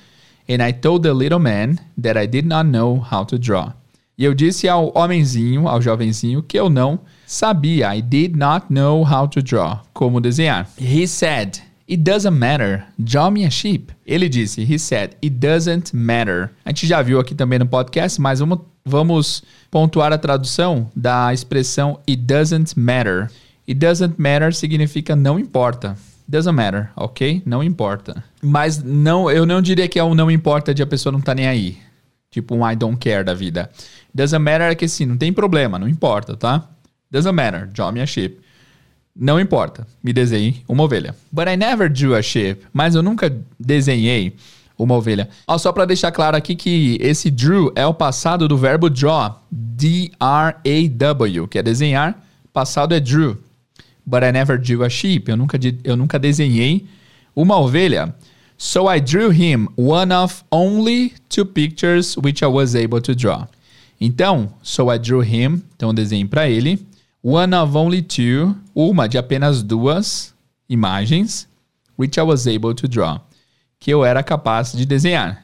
And I told the little man that I did not know how to draw. E eu disse ao homenzinho, ao jovenzinho, que eu não sabia. I did not know how to draw. Como desenhar. He said, It doesn't matter. Draw me a sheep. Ele disse, he said, It doesn't matter. A gente já viu aqui também no podcast, mas vamos vamos pontuar a tradução da expressão it doesn't matter. It doesn't matter significa não importa. Doesn't matter, ok? Não importa. Mas não, eu não diria que é um não importa de a pessoa não tá nem aí. Tipo um I don't care da vida. Doesn't matter é que sim, não tem problema, não importa, tá? Doesn't matter, draw me a sheep. Não importa, me desenhe uma ovelha. But I never drew a sheep. Mas eu nunca desenhei uma ovelha. Ó, só para deixar claro aqui que esse drew é o passado do verbo draw, D-R-A-W, que é desenhar. Passado é drew. But I never drew a sheep. Eu nunca, eu nunca desenhei uma ovelha. So I drew him one of only two pictures which I was able to draw. Então, so I drew him, então desenhei para ele. One of only two, uma de apenas duas imagens, which I was able to draw, que eu era capaz de desenhar.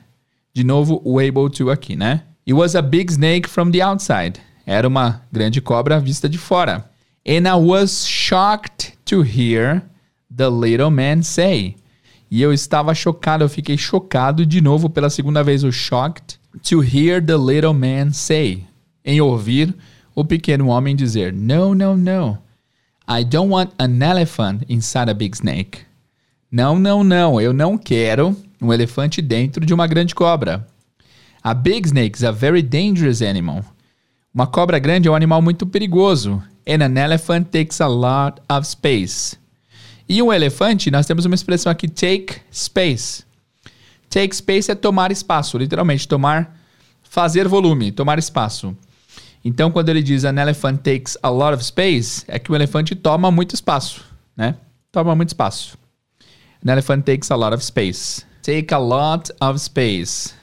De novo, o able to aqui, né? It was a big snake from the outside. Era uma grande cobra vista de fora. And I was shocked to hear the little man say. E eu estava chocado, eu fiquei chocado de novo pela segunda vez, o shocked to hear the little man say. Em ouvir o pequeno homem dizer: No, no, no. I don't want an elephant inside a big snake. Não, não, não. Eu não quero um elefante dentro de uma grande cobra. A big snake is a very dangerous animal. Uma cobra grande é um animal muito perigoso. And an elephant takes a lot of space. E um elefante, nós temos uma expressão aqui, take space. Take space é tomar espaço, literalmente, tomar, fazer volume, tomar espaço. Então, quando ele diz an elephant takes a lot of space, é que o elefante toma muito espaço, né? Toma muito espaço. An elephant takes a lot of space. Take a lot of space,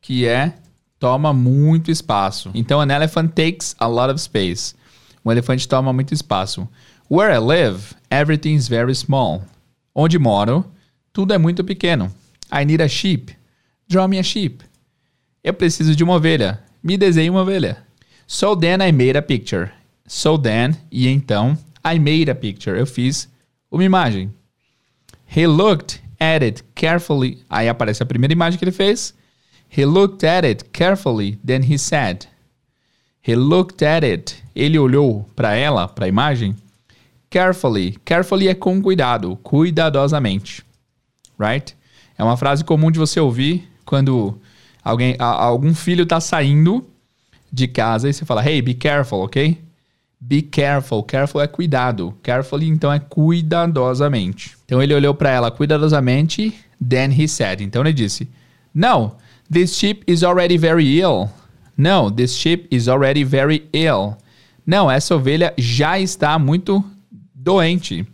que é toma muito espaço. Então, an elephant takes a lot of space. Um elefante toma muito espaço. Where I live, everything's very small. Onde moro, tudo é muito pequeno. I need a sheep. Draw me a sheep. Eu preciso de uma ovelha. Me desenhe uma ovelha. So then I made a picture. So then, e então, I made a picture. Eu fiz uma imagem. He looked at it carefully. Aí aparece a primeira imagem que ele fez. He looked at it carefully, then he said. He looked at it. Ele olhou para ela, para a imagem. Carefully. Carefully é com cuidado, cuidadosamente. Right? É uma frase comum de você ouvir quando alguém, a, algum filho está saindo de casa e você fala, hey, be careful, ok? Be careful. Careful é cuidado. Carefully, então, é cuidadosamente. Então, ele olhou para ela cuidadosamente. Then he said. Então, ele disse, No, this sheep is already very ill. No, this sheep is already very ill. Não, essa ovelha já está muito doente.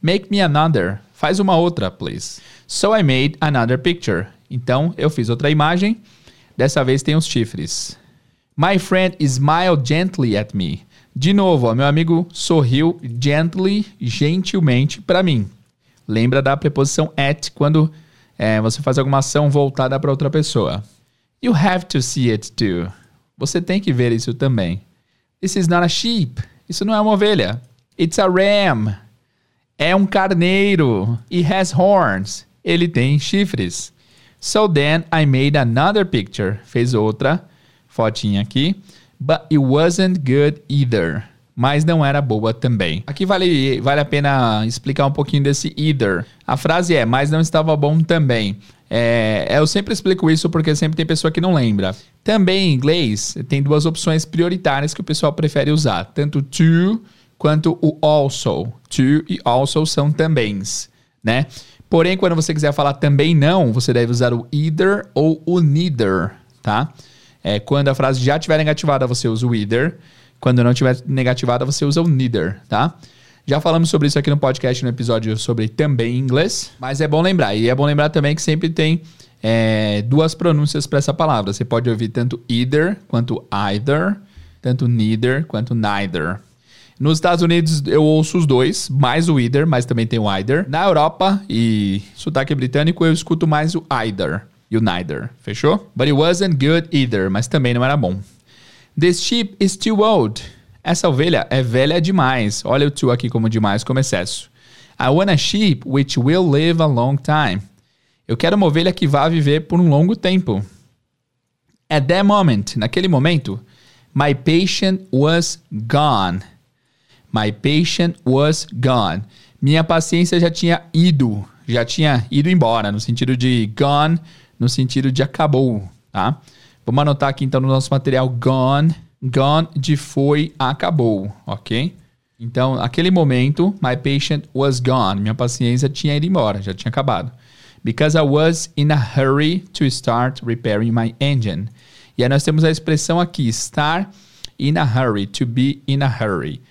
Make me another. Faz uma outra, please. So I made another picture. Então, eu fiz outra imagem. Dessa vez tem os chifres. My friend smiled gently at me. De novo, ó, meu amigo sorriu gently, gentilmente para mim. Lembra da preposição at quando é, você faz alguma ação voltada para outra pessoa. You have to see it too. Você tem que ver isso também. This is not a sheep. Isso não é uma ovelha. It's a ram. É um carneiro. It has horns. Ele tem chifres. So then I made another picture. Fez outra fotinha aqui. But it wasn't good either. Mas não era boa também. Aqui vale, vale a pena explicar um pouquinho desse either. A frase é, mas não estava bom também. É, eu sempre explico isso porque sempre tem pessoa que não lembra. Também em inglês, tem duas opções prioritárias que o pessoal prefere usar: tanto to quanto o also. To e also são tambéms, né? Porém, quando você quiser falar também não, você deve usar o either ou o neither, tá? É, quando a frase já estiver negativada, você usa o either. Quando não estiver negativada, você usa o neither, tá? Já falamos sobre isso aqui no podcast, no episódio sobre também inglês. Mas é bom lembrar. E é bom lembrar também que sempre tem é, duas pronúncias para essa palavra. Você pode ouvir tanto either quanto either, tanto neither quanto neither. Nos Estados Unidos eu ouço os dois, mais o either, mas também tem o either. Na Europa e sotaque britânico eu escuto mais o either o neither, fechou? But it wasn't good either, mas também não era bom. This sheep is too old. Essa ovelha é velha demais. Olha o too aqui como demais, como excesso. I want a sheep which will live a long time. Eu quero uma ovelha que vá viver por um longo tempo. At that moment, naquele momento, my patient was gone. My patient was gone. Minha paciência já tinha ido, já tinha ido embora, no sentido de gone no sentido de acabou, tá? Vamos anotar aqui então no nosso material gone, gone de foi, acabou, ok? Então, aquele momento, my patient was gone. Minha paciência tinha ido embora, já tinha acabado. Because I was in a hurry to start repairing my engine. E aí nós temos a expressão aqui, estar in a hurry, to be in a hurry.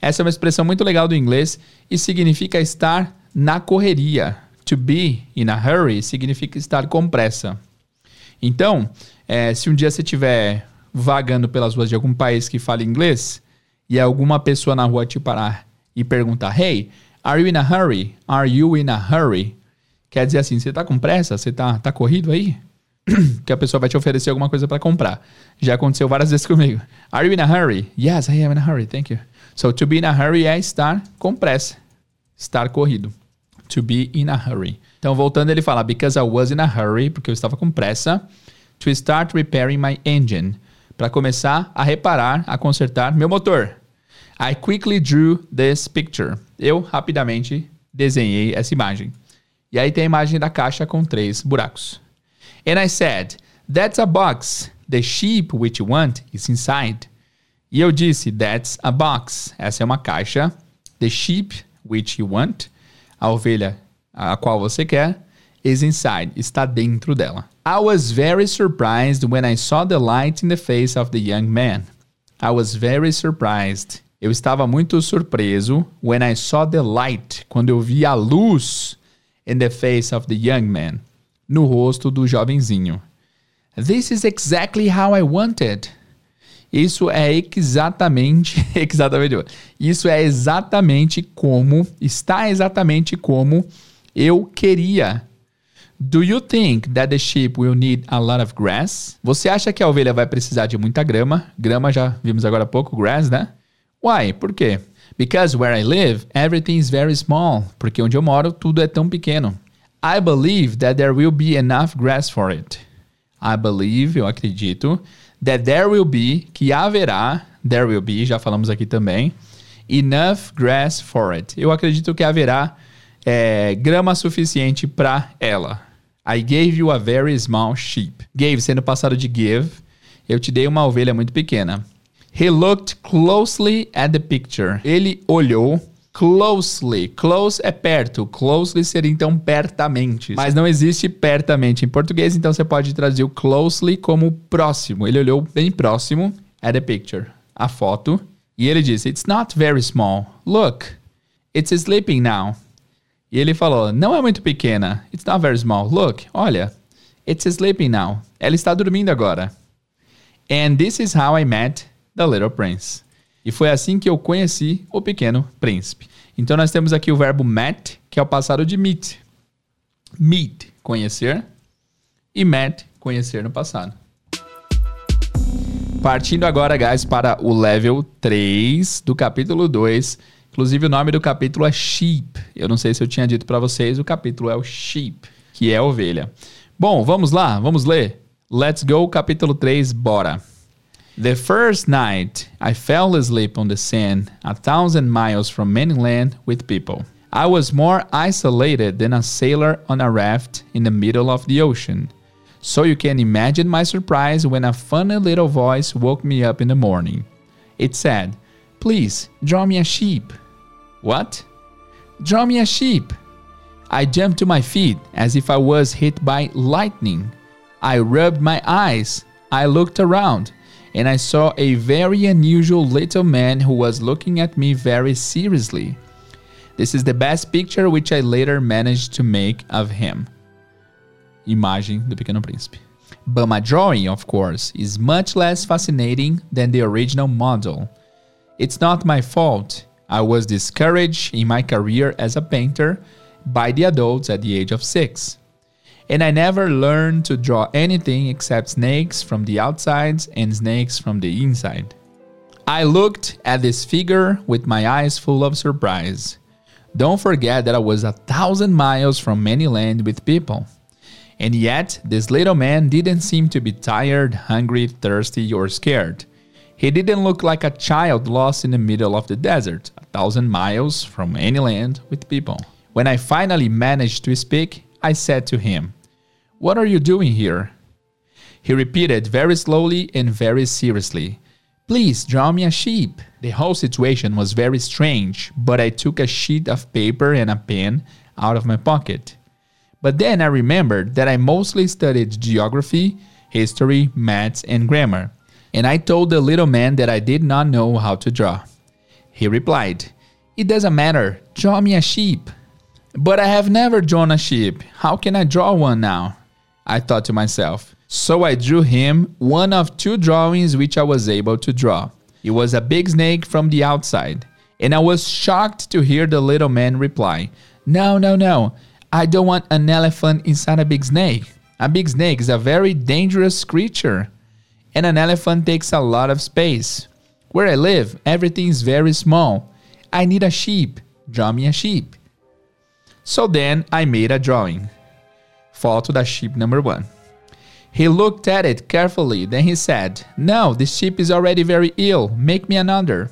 Essa é uma expressão muito legal do inglês e significa estar na correria, to be in a hurry significa estar com pressa. Então, é, se um dia você estiver vagando pelas ruas de algum país que fala inglês e alguma pessoa na rua te parar e perguntar: Hey, are you in a hurry? Are you in a hurry? Quer dizer assim, você tá com pressa? Você tá, tá corrido aí? que a pessoa vai te oferecer alguma coisa para comprar. Já aconteceu várias vezes comigo. Are you in a hurry? Yes, I am in a hurry. Thank you. So, to be in a hurry é estar com pressa. Estar corrido. To be in a hurry. Então, voltando, ele fala: Because I was in a hurry, porque eu estava com pressa. To start repairing my engine. Para começar a reparar, a consertar meu motor. I quickly drew this picture. Eu rapidamente desenhei essa imagem. E aí tem a imagem da caixa com três buracos. And I said, That's a box. The sheep which you want is inside. E eu disse, That's a box. Essa é uma caixa. The sheep which you want, a ovelha a qual você quer, is inside. Está dentro dela. I was very surprised when I saw the light in the face of the young man. I was very surprised. Eu estava muito surpreso when I saw the light, quando eu vi a luz in the face of the young man, no rosto do jovenzinho. This is exactly how I wanted. Isso é exatamente, exatamente, isso é exatamente como, está exatamente como eu queria. Do you think that the sheep will need a lot of grass? Você acha que a ovelha vai precisar de muita grama? Grama já vimos agora há pouco, grass, né? Why? Por quê? Because where I live, everything is very small. Porque onde eu moro, tudo é tão pequeno. I believe that there will be enough grass for it. I believe, eu acredito, that there will be, que haverá, there will be, já falamos aqui também, enough grass for it. Eu acredito que haverá é, grama suficiente para ela. I gave you a very small sheep. Gave sendo passado de give. Eu te dei uma ovelha muito pequena. He looked closely at the picture. Ele olhou closely. Close é perto. Closely seria então pertamente. Mas não existe pertamente em português, então você pode traduzir o closely como próximo. Ele olhou bem próximo at the picture, a foto, e ele disse: It's not very small. Look, it's sleeping now. E ele falou: Não é muito pequena. It's not very small. Look, olha, it's sleeping now. Ela está dormindo agora. And this is how I met The Little Prince. E foi assim que eu conheci o Pequeno Príncipe. Então nós temos aqui o verbo met, que é o passado de meet. Meet, conhecer, e met, conhecer no passado. Partindo agora, guys, para o level 3 do capítulo 2. Inclusive o nome do capítulo é Sheep. Eu não sei se eu tinha dito para vocês, o capítulo é o Sheep, que é ovelha. Bom, vamos lá, vamos ler. Let's go, capítulo 3, bora. The first night, I fell asleep on the sand, a thousand miles from any land with people. I was more isolated than a sailor on a raft in the middle of the ocean. So you can imagine my surprise when a funny little voice woke me up in the morning. It said, Please, draw me a sheep. What? Draw me a sheep. I jumped to my feet as if I was hit by lightning. I rubbed my eyes. I looked around and I saw a very unusual little man who was looking at me very seriously. This is the best picture which I later managed to make of him. Imagem do Pequeno Príncipe. But my drawing, of course, is much less fascinating than the original model. It's not my fault. I was discouraged in my career as a painter by the adults at the age of six and I never learned to draw anything except snakes from the outside and snakes from the inside. I looked at this figure with my eyes full of surprise. Don't forget that I was a thousand miles from any land with people. And yet, this little man didn't seem to be tired, hungry, thirsty, or scared. He didn't look like a child lost in the middle of the desert, a thousand miles from any land with people. When I finally managed to speak, I said to him, what are you doing here? He repeated very slowly and very seriously, Please draw me a sheep. The whole situation was very strange, but I took a sheet of paper and a pen out of my pocket. But then I remembered that I mostly studied geography, history, maths, and grammar, and I told the little man that I did not know how to draw. He replied, It doesn't matter, draw me a sheep. But I have never drawn a sheep. How can I draw one now? I thought to myself. So I drew him one of two drawings which I was able to draw. It was a big snake from the outside, and I was shocked to hear the little man reply, No, no, no, I don't want an elephant inside a big snake. A big snake is a very dangerous creature, and an elephant takes a lot of space. Where I live, everything is very small. I need a sheep. Draw me a sheep. So then I made a drawing. Foto da sheep number one. He looked at it carefully, then he said, No, the sheep is already very ill. Make me another.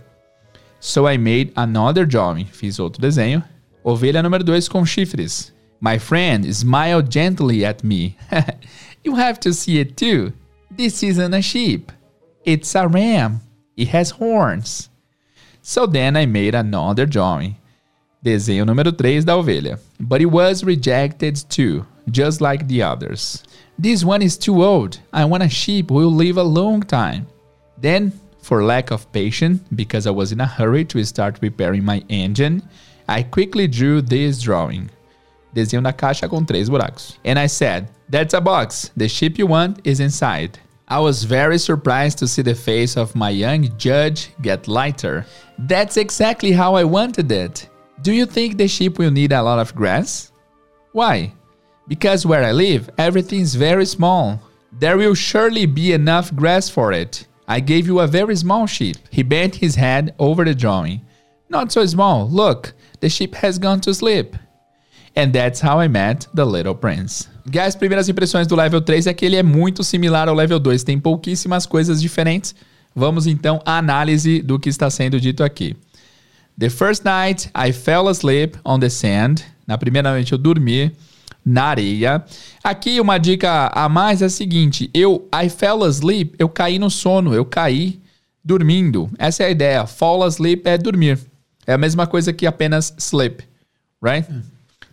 So I made another drawing. Fiz outro desenho. Ovelha número 2 com chifres. My friend smiled gently at me. you have to see it too. This isn't a sheep. It's a ram. It has horns. So then I made another drawing. Desenho número 3 da ovelha. But it was rejected too, just like the others. This one is too old. I want a sheep who will live a long time. Then, for lack of patience, because I was in a hurry to start repairing my engine, I quickly drew this drawing. Desenho na caixa com três buracos. And I said, That's a box. The sheep you want is inside. I was very surprised to see the face of my young judge get lighter. That's exactly how I wanted it. Do you think the sheep will need a lot of grass? Why? Because where I live, everything's very small. There will surely be enough grass for it. I gave you a very small sheep. He bent his head over the drawing. Not so small. Look, the sheep has gone to sleep. And that's how I met the little prince. Guys, primeiras impressões do level 3 é que ele é muito similar ao level 2, tem pouquíssimas coisas diferentes. Vamos então à análise do que está sendo dito aqui. The first night I fell asleep on the sand. Na primeira noite eu dormi na areia. Aqui uma dica a mais é a seguinte: eu I fell asleep, eu caí no sono, eu caí dormindo. Essa é a ideia. Fall asleep é dormir. É a mesma coisa que apenas sleep, right?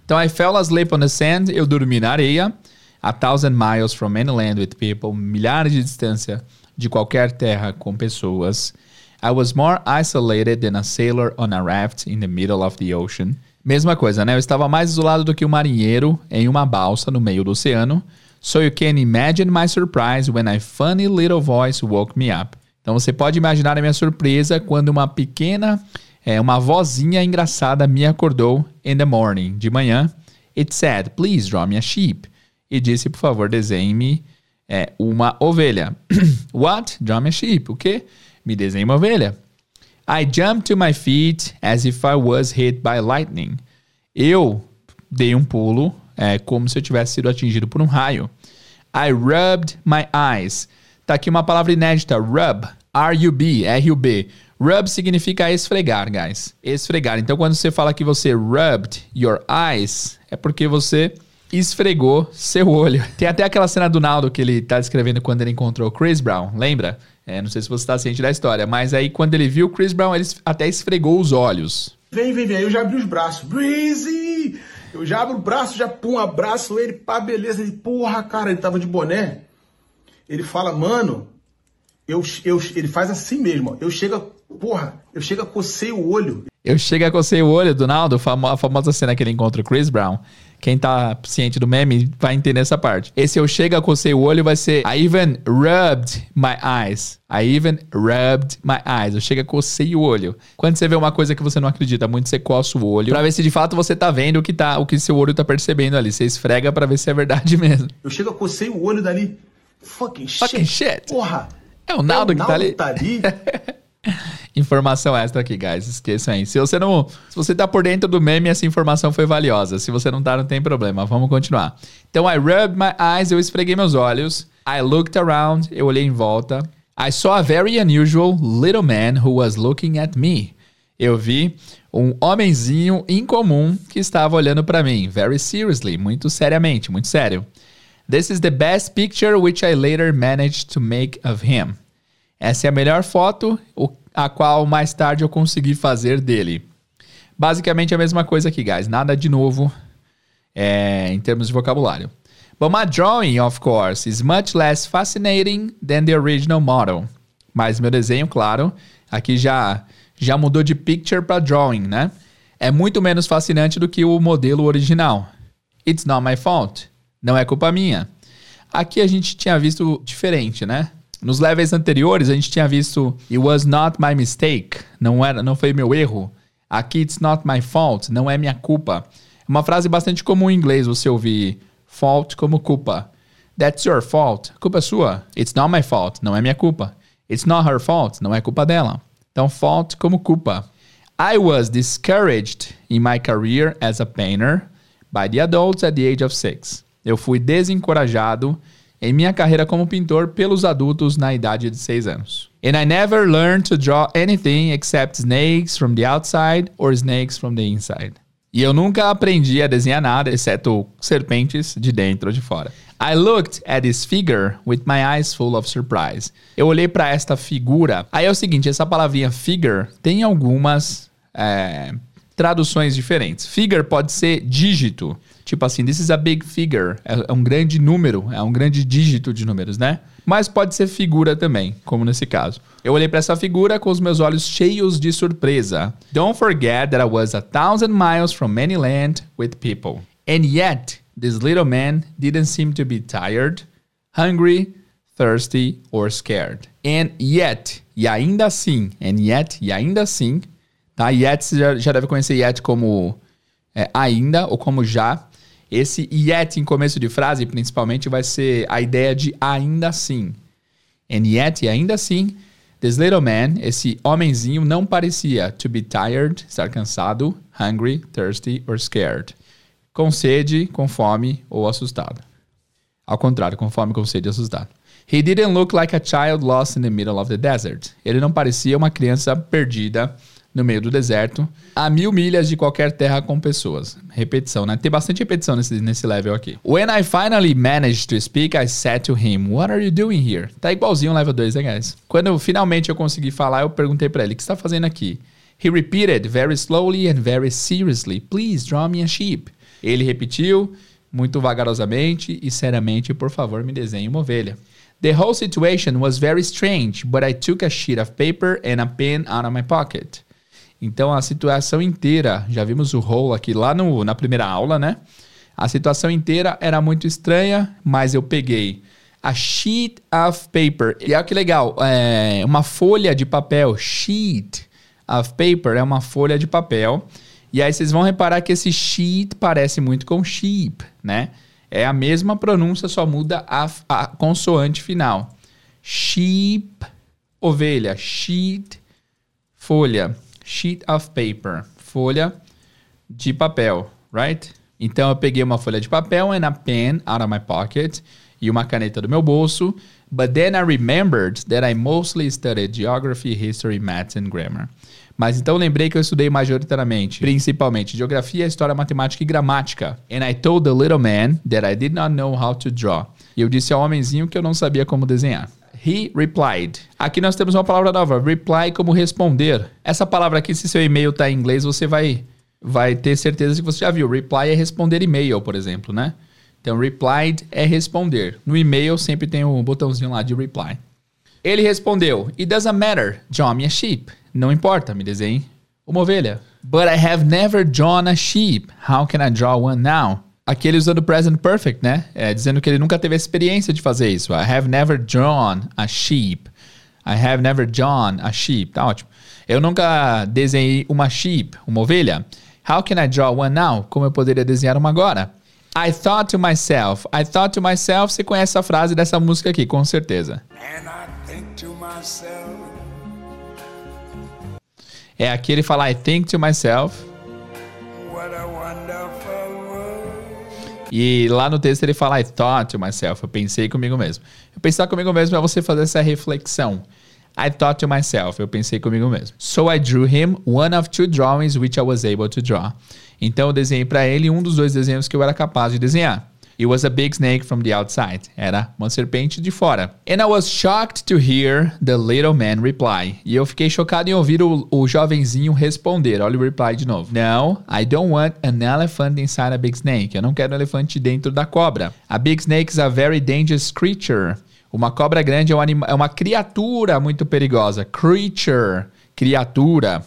Então I fell asleep on the sand, eu dormi na areia. A thousand miles from any land with people, milhares de distância de qualquer terra com pessoas. I was more isolated than a sailor on a raft in the middle of the ocean. Mesma coisa, né? Eu estava mais isolado do que um marinheiro em uma balsa no meio do oceano. So you can imagine my surprise when a funny little voice woke me up. Então você pode imaginar a minha surpresa quando uma pequena, é, uma vozinha engraçada me acordou in the morning, de manhã. It said, please draw me a sheep. E disse, por favor, desenhe-me é, uma ovelha. What? Draw me a sheep. O quê? Me desenhe uma ovelha. I jumped to my feet as if I was hit by lightning. Eu dei um pulo, é, como se eu tivesse sido atingido por um raio. I rubbed my eyes. Tá aqui uma palavra inédita, rub, R-U-B, R-U-B. Rub significa esfregar, guys. Esfregar. Então, quando você fala que você rubbed your eyes, é porque você esfregou seu olho. Tem até aquela cena do Naldo que ele tá descrevendo quando ele encontrou Chris Brown, lembra? É, não sei se você está ciente da história, mas aí quando ele viu Chris Brown, ele até esfregou os olhos. Vem, vem, vem. Aí eu já abri os braços. Breezy! Eu já abro o braço, já pum, abraço ele, pá, beleza. Ele, porra, cara, ele tava de boné. Ele fala, mano, eu, eu, ele faz assim mesmo, ó. Eu chego, porra, eu chego a cocei o olho. Eu chego a cocei o olho do Naldo, a famosa cena que ele encontra o Chris Brown. Quem tá ciente do meme vai entender essa parte. Esse eu chego a cocei o olho vai ser I even rubbed my eyes. I even rubbed my eyes. Eu chego a cocei o olho. Quando você vê uma coisa que você não acredita muito, você coça o olho pra ver se de fato você tá vendo o que, tá, o que seu olho tá percebendo ali. Você esfrega pra ver se é verdade mesmo. Eu chego a cocei o olho dali. Fucking shit. Fucking shit. Porra. É o Naldo é o que tá ali. Tá ali. Informação extra aqui, guys. Esqueçam aí. Se você não. Se você tá por dentro do meme, essa informação foi valiosa. Se você não tá, não tem problema. Vamos continuar. Então, I rubbed my eyes, eu esfreguei meus olhos. I looked around, eu olhei em volta. I saw a very unusual little man who was looking at me. Eu vi um homenzinho incomum que estava olhando para mim, very seriously, muito seriamente, muito sério. This is the best picture which I later managed to make of him. Essa é a melhor foto, a qual mais tarde eu consegui fazer dele. Basicamente a mesma coisa aqui, guys. Nada de novo é, em termos de vocabulário. But my drawing, of course, is much less fascinating than the original model. Mas meu desenho, claro, aqui já já mudou de picture para drawing, né? é muito menos fascinante do que o modelo original. It's not my fault. Não é culpa minha. Aqui a gente tinha visto diferente, né? Nos levels anteriores a gente tinha visto It was not my mistake. Não era, não foi meu erro. Aqui it's not my fault, não é minha culpa. É uma frase bastante comum em inglês você ouvir fault como culpa. That's your fault. Culpa sua. It's not my fault. Não é minha culpa. It's not her fault. Não é culpa dela. Então, fault como culpa. I was discouraged in my career as a painter by the adults at the age of six. Eu fui desencorajado em minha carreira como pintor pelos adultos na idade de 6 anos. And I never learned to draw anything except snakes from the outside or snakes from the inside. E eu nunca aprendi a desenhar nada exceto serpentes de dentro ou de fora. I looked at this figure with my eyes full of surprise. Eu olhei para esta figura. Aí é o seguinte, essa palavrinha figure tem algumas é, traduções diferentes. Figure pode ser dígito. Tipo assim, this is a big figure. É, é um grande número, é um grande dígito de números, né? Mas pode ser figura também, como nesse caso. Eu olhei para essa figura com os meus olhos cheios de surpresa. Don't forget that I was a thousand miles from any land with people. And yet, this little man didn't seem to be tired, hungry, thirsty or scared. And yet, e ainda assim, and yet, e ainda assim, tá? Yet, você já, já deve conhecer yet como é, ainda ou como já. Esse yet em começo de frase, principalmente, vai ser a ideia de ainda assim. And yet, ainda assim, this little man, esse homenzinho, não parecia to be tired, estar cansado, hungry, thirsty or scared. Com sede, com fome ou assustado. Ao contrário, com fome, com sede e assustado. He didn't look like a child lost in the middle of the desert. Ele não parecia uma criança perdida no meio do deserto, a mil milhas de qualquer terra com pessoas. Repetição, né? Tem bastante repetição nesse, nesse level aqui. When I finally managed to speak, I said to him, What are you doing here? Tá igualzinho o level 2, né, guys? Quando eu, finalmente eu consegui falar, eu perguntei para ele, o que você tá fazendo aqui? He repeated very slowly and very seriously, Please draw me a sheep. Ele repetiu muito vagarosamente e seriamente, por favor, me desenhe uma ovelha. The whole situation was very strange, but I took a sheet of paper and a pen out of my pocket. Então a situação inteira, já vimos o role aqui lá no, na primeira aula, né? A situação inteira era muito estranha, mas eu peguei a sheet of paper. E olha que legal, é uma folha de papel. Sheet of paper é uma folha de papel. E aí vocês vão reparar que esse sheet parece muito com sheep, né? É a mesma pronúncia, só muda a, a consoante final. Sheep, ovelha. Sheet, folha sheet of paper, folha de papel, right? Então eu peguei uma folha de papel and a pen out of my pocket e uma caneta do meu bolso. But then I remembered that I mostly studied geography, history, maths and grammar. Mas então lembrei que eu estudei majoritariamente, principalmente geografia, história, matemática e gramática. And I told the little man that I did not know how to draw. E eu disse ao homenzinho que eu não sabia como desenhar. He replied. Aqui nós temos uma palavra nova, reply como responder. Essa palavra aqui, se seu e-mail está em inglês, você vai, vai ter certeza que você já viu. Reply é responder e-mail, por exemplo, né? Então, replied é responder. No e-mail sempre tem um botãozinho lá de reply. Ele respondeu: It doesn't matter, draw me a sheep. Não importa, me desenhe uma ovelha. But I have never drawn a sheep. How can I draw one now? Aqui ele usando present perfect, né? É, dizendo que ele nunca teve a experiência de fazer isso. I have never drawn a sheep. I have never drawn a sheep. Tá ótimo. Eu nunca desenhei uma sheep, uma ovelha. How can I draw one now? Como eu poderia desenhar uma agora? I thought to myself. I thought to myself. Você conhece a frase dessa música aqui, com certeza. And I think to myself. É aqui ele fala I think to myself. E lá no texto ele fala, I thought to myself, eu pensei comigo mesmo. Eu pensar comigo mesmo é você fazer essa reflexão. I thought to myself, eu pensei comigo mesmo. So I drew him one of two drawings which I was able to draw. Então eu desenhei para ele um dos dois desenhos que eu era capaz de desenhar. It was a big snake from the outside. Era uma serpente de fora. And I was shocked to hear the little man reply. E eu fiquei chocado em ouvir o, o jovenzinho responder. Olha o reply de novo. No, I don't want an elephant inside a big snake. Eu não quero um elefante dentro da cobra. A big snake is a very dangerous creature. Uma cobra grande é, um anima é uma criatura muito perigosa. Creature, criatura.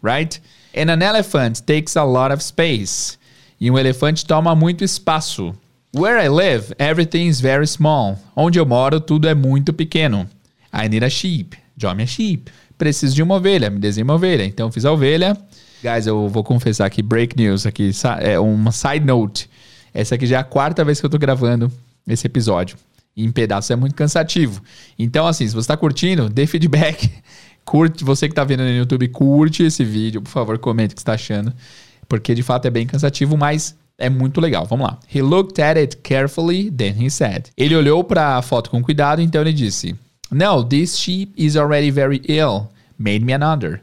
right? And an elephant takes a lot of space. E um elefante toma muito espaço. Where I live, everything is very small. Onde eu moro, tudo é muito pequeno. I need a sheep. Draw me a sheep. Preciso de uma ovelha. Me desenhe uma ovelha. Então fiz a ovelha. Guys, eu vou confessar aqui, break news aqui, é uma side note. Essa aqui já é a quarta vez que eu tô gravando esse episódio. E em pedaço é muito cansativo. Então, assim, se você tá curtindo, dê feedback. Curte, você que tá vendo no YouTube, curte esse vídeo. Por favor, comente o que você tá achando. Porque de fato é bem cansativo, mas é muito legal. Vamos lá. He looked at it carefully, then he said. Ele olhou para a foto com cuidado, então ele disse: No, this sheep is already very ill. Made me another.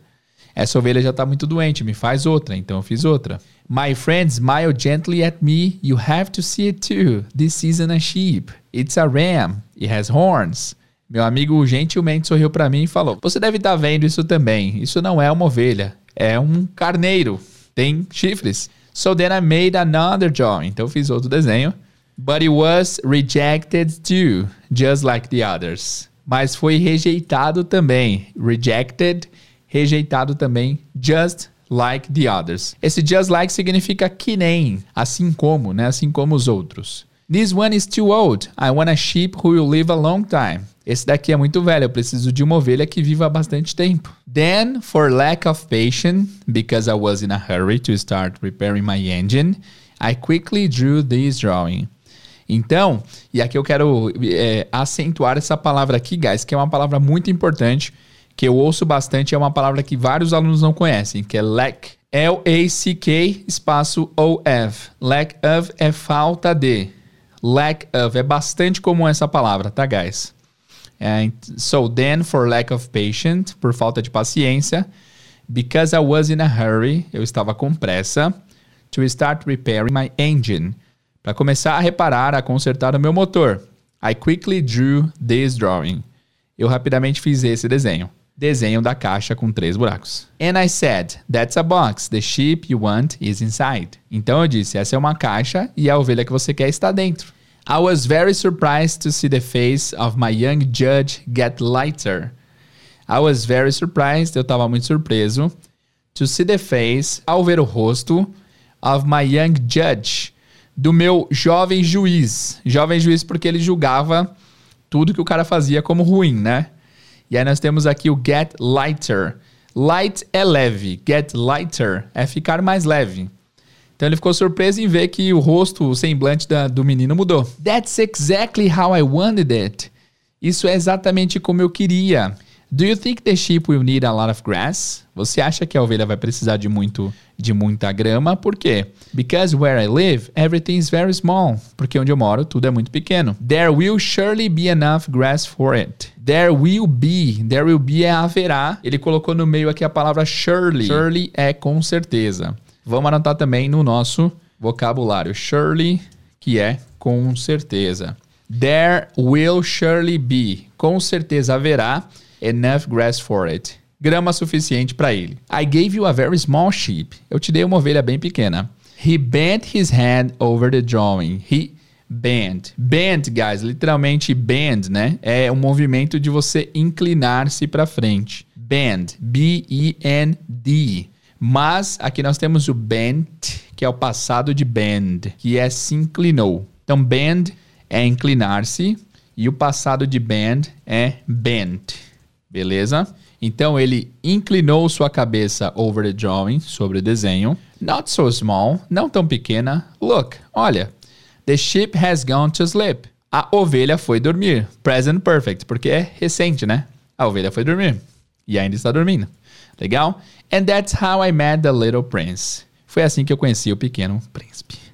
Essa ovelha já está muito doente, me faz outra, então eu fiz outra. My friend smiled gently at me. You have to see it too. This isn't a sheep. It's a ram. It has horns. Meu amigo gentilmente sorriu para mim e falou: Você deve estar tá vendo isso também. Isso não é uma ovelha, é um carneiro. Tem chifres. So then I made another drawing. Então eu fiz outro desenho. But it was rejected too, just like the others. Mas foi rejeitado também. Rejected, rejeitado também, just like the others. Esse just like significa que nem, assim como, né? Assim como os outros. This one is too old. I want a sheep who will live a long time. Esse daqui é muito velho, eu preciso de uma ovelha que viva bastante tempo. Then, for lack of patience, because I was in a hurry to start repairing my engine, I quickly drew this drawing. Então, e aqui eu quero é, acentuar essa palavra aqui, guys, que é uma palavra muito importante, que eu ouço bastante, é uma palavra que vários alunos não conhecem, que é lack. L-A-C-K espaço O-F. Lack of é falta de. Lack of é bastante comum essa palavra, tá, guys? And so then, for lack of patience, por falta de paciência, because I was in a hurry, eu estava com pressa, to start repairing my engine, para começar a reparar, a consertar o meu motor. I quickly drew this drawing. Eu rapidamente fiz esse desenho. Desenho da caixa com três buracos. And I said, that's a box. The sheep you want is inside. Então eu disse, essa é uma caixa e a ovelha que você quer está dentro. I was very surprised to see the face of my young judge get lighter. I was very surprised, eu estava muito surpreso, to see the face, ao ver o rosto, of my young judge, do meu jovem juiz. Jovem juiz porque ele julgava tudo que o cara fazia como ruim, né? E aí nós temos aqui o get lighter. Light é leve, get lighter é ficar mais leve. Então ele ficou surpreso em ver que o rosto, o semblante da, do menino mudou. That's exactly how I wanted it. Isso é exatamente como eu queria. Do you think the sheep will need a lot of grass? Você acha que a ovelha vai precisar de muito de muita grama? Por quê? Because where I live, everything is very small. Porque onde eu moro, tudo é muito pequeno. There will surely be enough grass for it. There will be. There will be é haverá. Ele colocou no meio aqui a palavra surely. Surely é com certeza. Vamos anotar também no nosso vocabulário. Surely, que é com certeza. There will surely be. Com certeza haverá enough grass for it. Grama suficiente para ele. I gave you a very small sheep. Eu te dei uma ovelha bem pequena. He bent his head over the drawing. He bent. Bent, guys, literalmente bend, né? É um movimento de você inclinar-se para frente. Bend. B-E-N-D. Mas aqui nós temos o bent, que é o passado de bend, que é se inclinou. Então, bend é inclinar-se e o passado de bend é bent. Beleza? Então ele inclinou sua cabeça over the drawing, sobre o desenho. Not so small, não tão pequena. Look, olha. The sheep has gone to sleep. A ovelha foi dormir. Present perfect, porque é recente, né? A ovelha foi dormir e ainda está dormindo. Legal? And that's how I met the little prince. Foi assim que eu conheci o pequeno príncipe.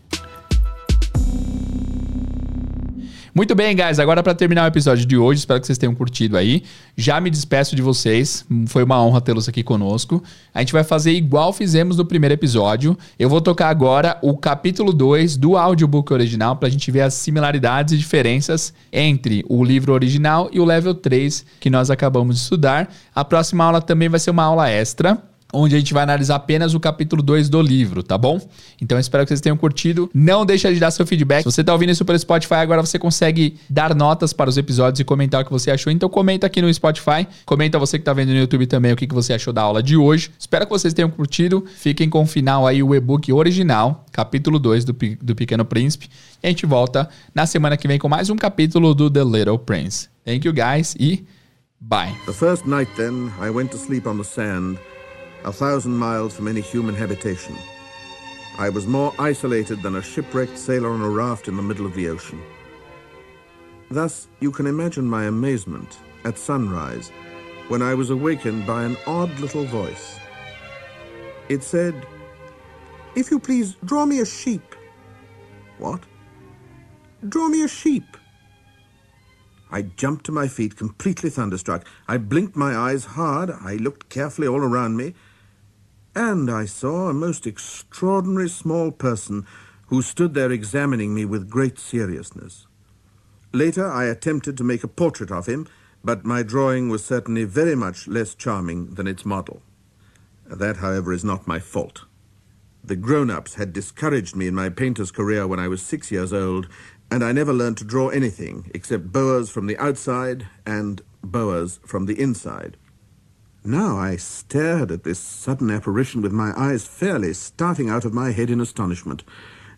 Muito bem, guys. Agora, para terminar o episódio de hoje, espero que vocês tenham curtido aí. Já me despeço de vocês. Foi uma honra tê-los aqui conosco. A gente vai fazer igual fizemos no primeiro episódio. Eu vou tocar agora o capítulo 2 do audiobook original para a gente ver as similaridades e diferenças entre o livro original e o level 3 que nós acabamos de estudar. A próxima aula também vai ser uma aula extra onde a gente vai analisar apenas o capítulo 2 do livro, tá bom? Então espero que vocês tenham curtido. Não deixa de dar seu feedback. Se você tá ouvindo isso pelo Spotify, agora você consegue dar notas para os episódios e comentar o que você achou. Então comenta aqui no Spotify, comenta você que tá vendo no YouTube também o que, você achou da aula de hoje. Espero que vocês tenham curtido. Fiquem com o final aí o e-book original, capítulo 2 do, do Pequeno Príncipe. E a gente volta na semana que vem com mais um capítulo do The Little Prince. Thank you guys e bye. The first night then, I went to sleep on the sand. A thousand miles from any human habitation. I was more isolated than a shipwrecked sailor on a raft in the middle of the ocean. Thus, you can imagine my amazement at sunrise when I was awakened by an odd little voice. It said, If you please, draw me a sheep. What? Draw me a sheep. I jumped to my feet, completely thunderstruck. I blinked my eyes hard. I looked carefully all around me and I saw a most extraordinary small person who stood there examining me with great seriousness. Later, I attempted to make a portrait of him, but my drawing was certainly very much less charming than its model. That, however, is not my fault. The grown-ups had discouraged me in my painter's career when I was six years old, and I never learned to draw anything except boas from the outside and boas from the inside. Now I stared at this sudden apparition with my eyes fairly starting out of my head in astonishment.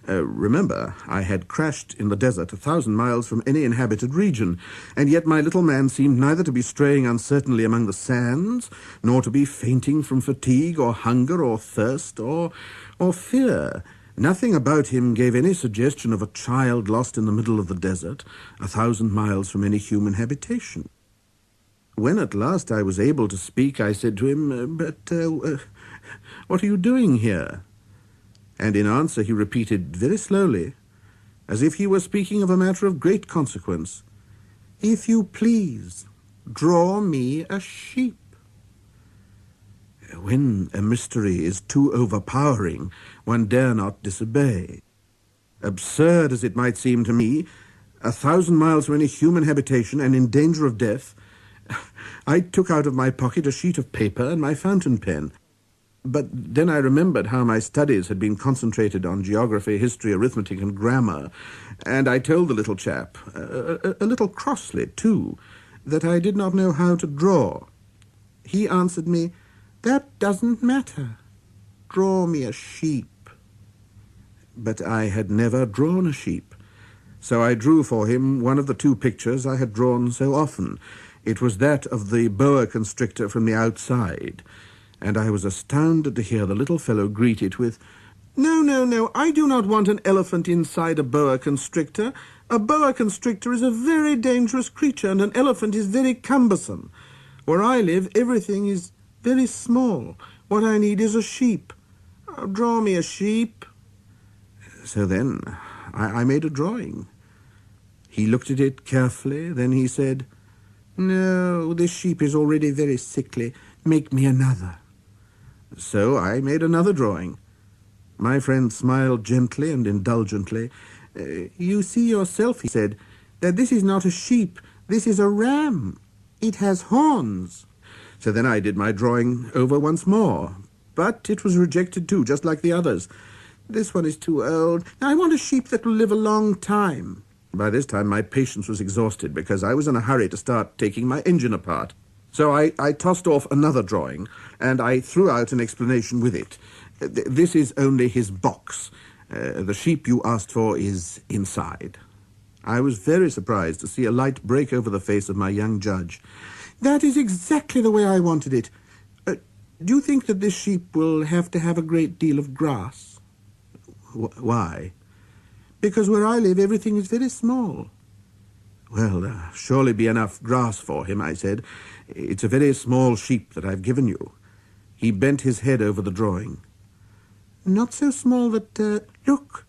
Uh, remember, I had crashed in the desert a thousand miles from any inhabited region, and yet my little man seemed neither to be straying uncertainly among the sands, nor to be fainting from fatigue or hunger or thirst or, or fear. Nothing about him gave any suggestion of a child lost in the middle of the desert, a thousand miles from any human habitation. When at last I was able to speak, I said to him, uh, But uh, uh, what are you doing here? And in answer he repeated very slowly, as if he were speaking of a matter of great consequence, If you please, draw me a sheep. When a mystery is too overpowering, one dare not disobey. Absurd as it might seem to me, a thousand miles from any human habitation and in danger of death, I took out of my pocket a sheet of paper and my fountain pen. But then I remembered how my studies had been concentrated on geography, history, arithmetic, and grammar, and I told the little chap, a, a, a little crossly too, that I did not know how to draw. He answered me, That doesn't matter. Draw me a sheep. But I had never drawn a sheep, so I drew for him one of the two pictures I had drawn so often, it was that of the boa constrictor from the outside, and I was astounded to hear the little fellow greet it with, No, no, no, I do not want an elephant inside a boa constrictor. A boa constrictor is a very dangerous creature, and an elephant is very cumbersome. Where I live, everything is very small. What I need is a sheep. Oh, draw me a sheep. So then I, I made a drawing. He looked at it carefully, then he said, no, this sheep is already very sickly. Make me another. So I made another drawing. My friend smiled gently and indulgently. Uh, you see yourself, he said, that this is not a sheep. This is a ram. It has horns. So then I did my drawing over once more. But it was rejected too, just like the others. This one is too old. I want a sheep that will live a long time. By this time, my patience was exhausted because I was in a hurry to start taking my engine apart. So I, I tossed off another drawing and I threw out an explanation with it. This is only his box. Uh, the sheep you asked for is inside. I was very surprised to see a light break over the face of my young judge. That is exactly the way I wanted it. Uh, do you think that this sheep will have to have a great deal of grass? Why? Because where I live everything is very small. Well, there uh, surely be enough grass for him, I said. It's a very small sheep that I've given you. He bent his head over the drawing. Not so small that, uh, look,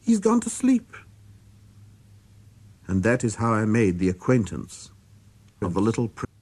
he's gone to sleep. And that is how I made the acquaintance of the little prince.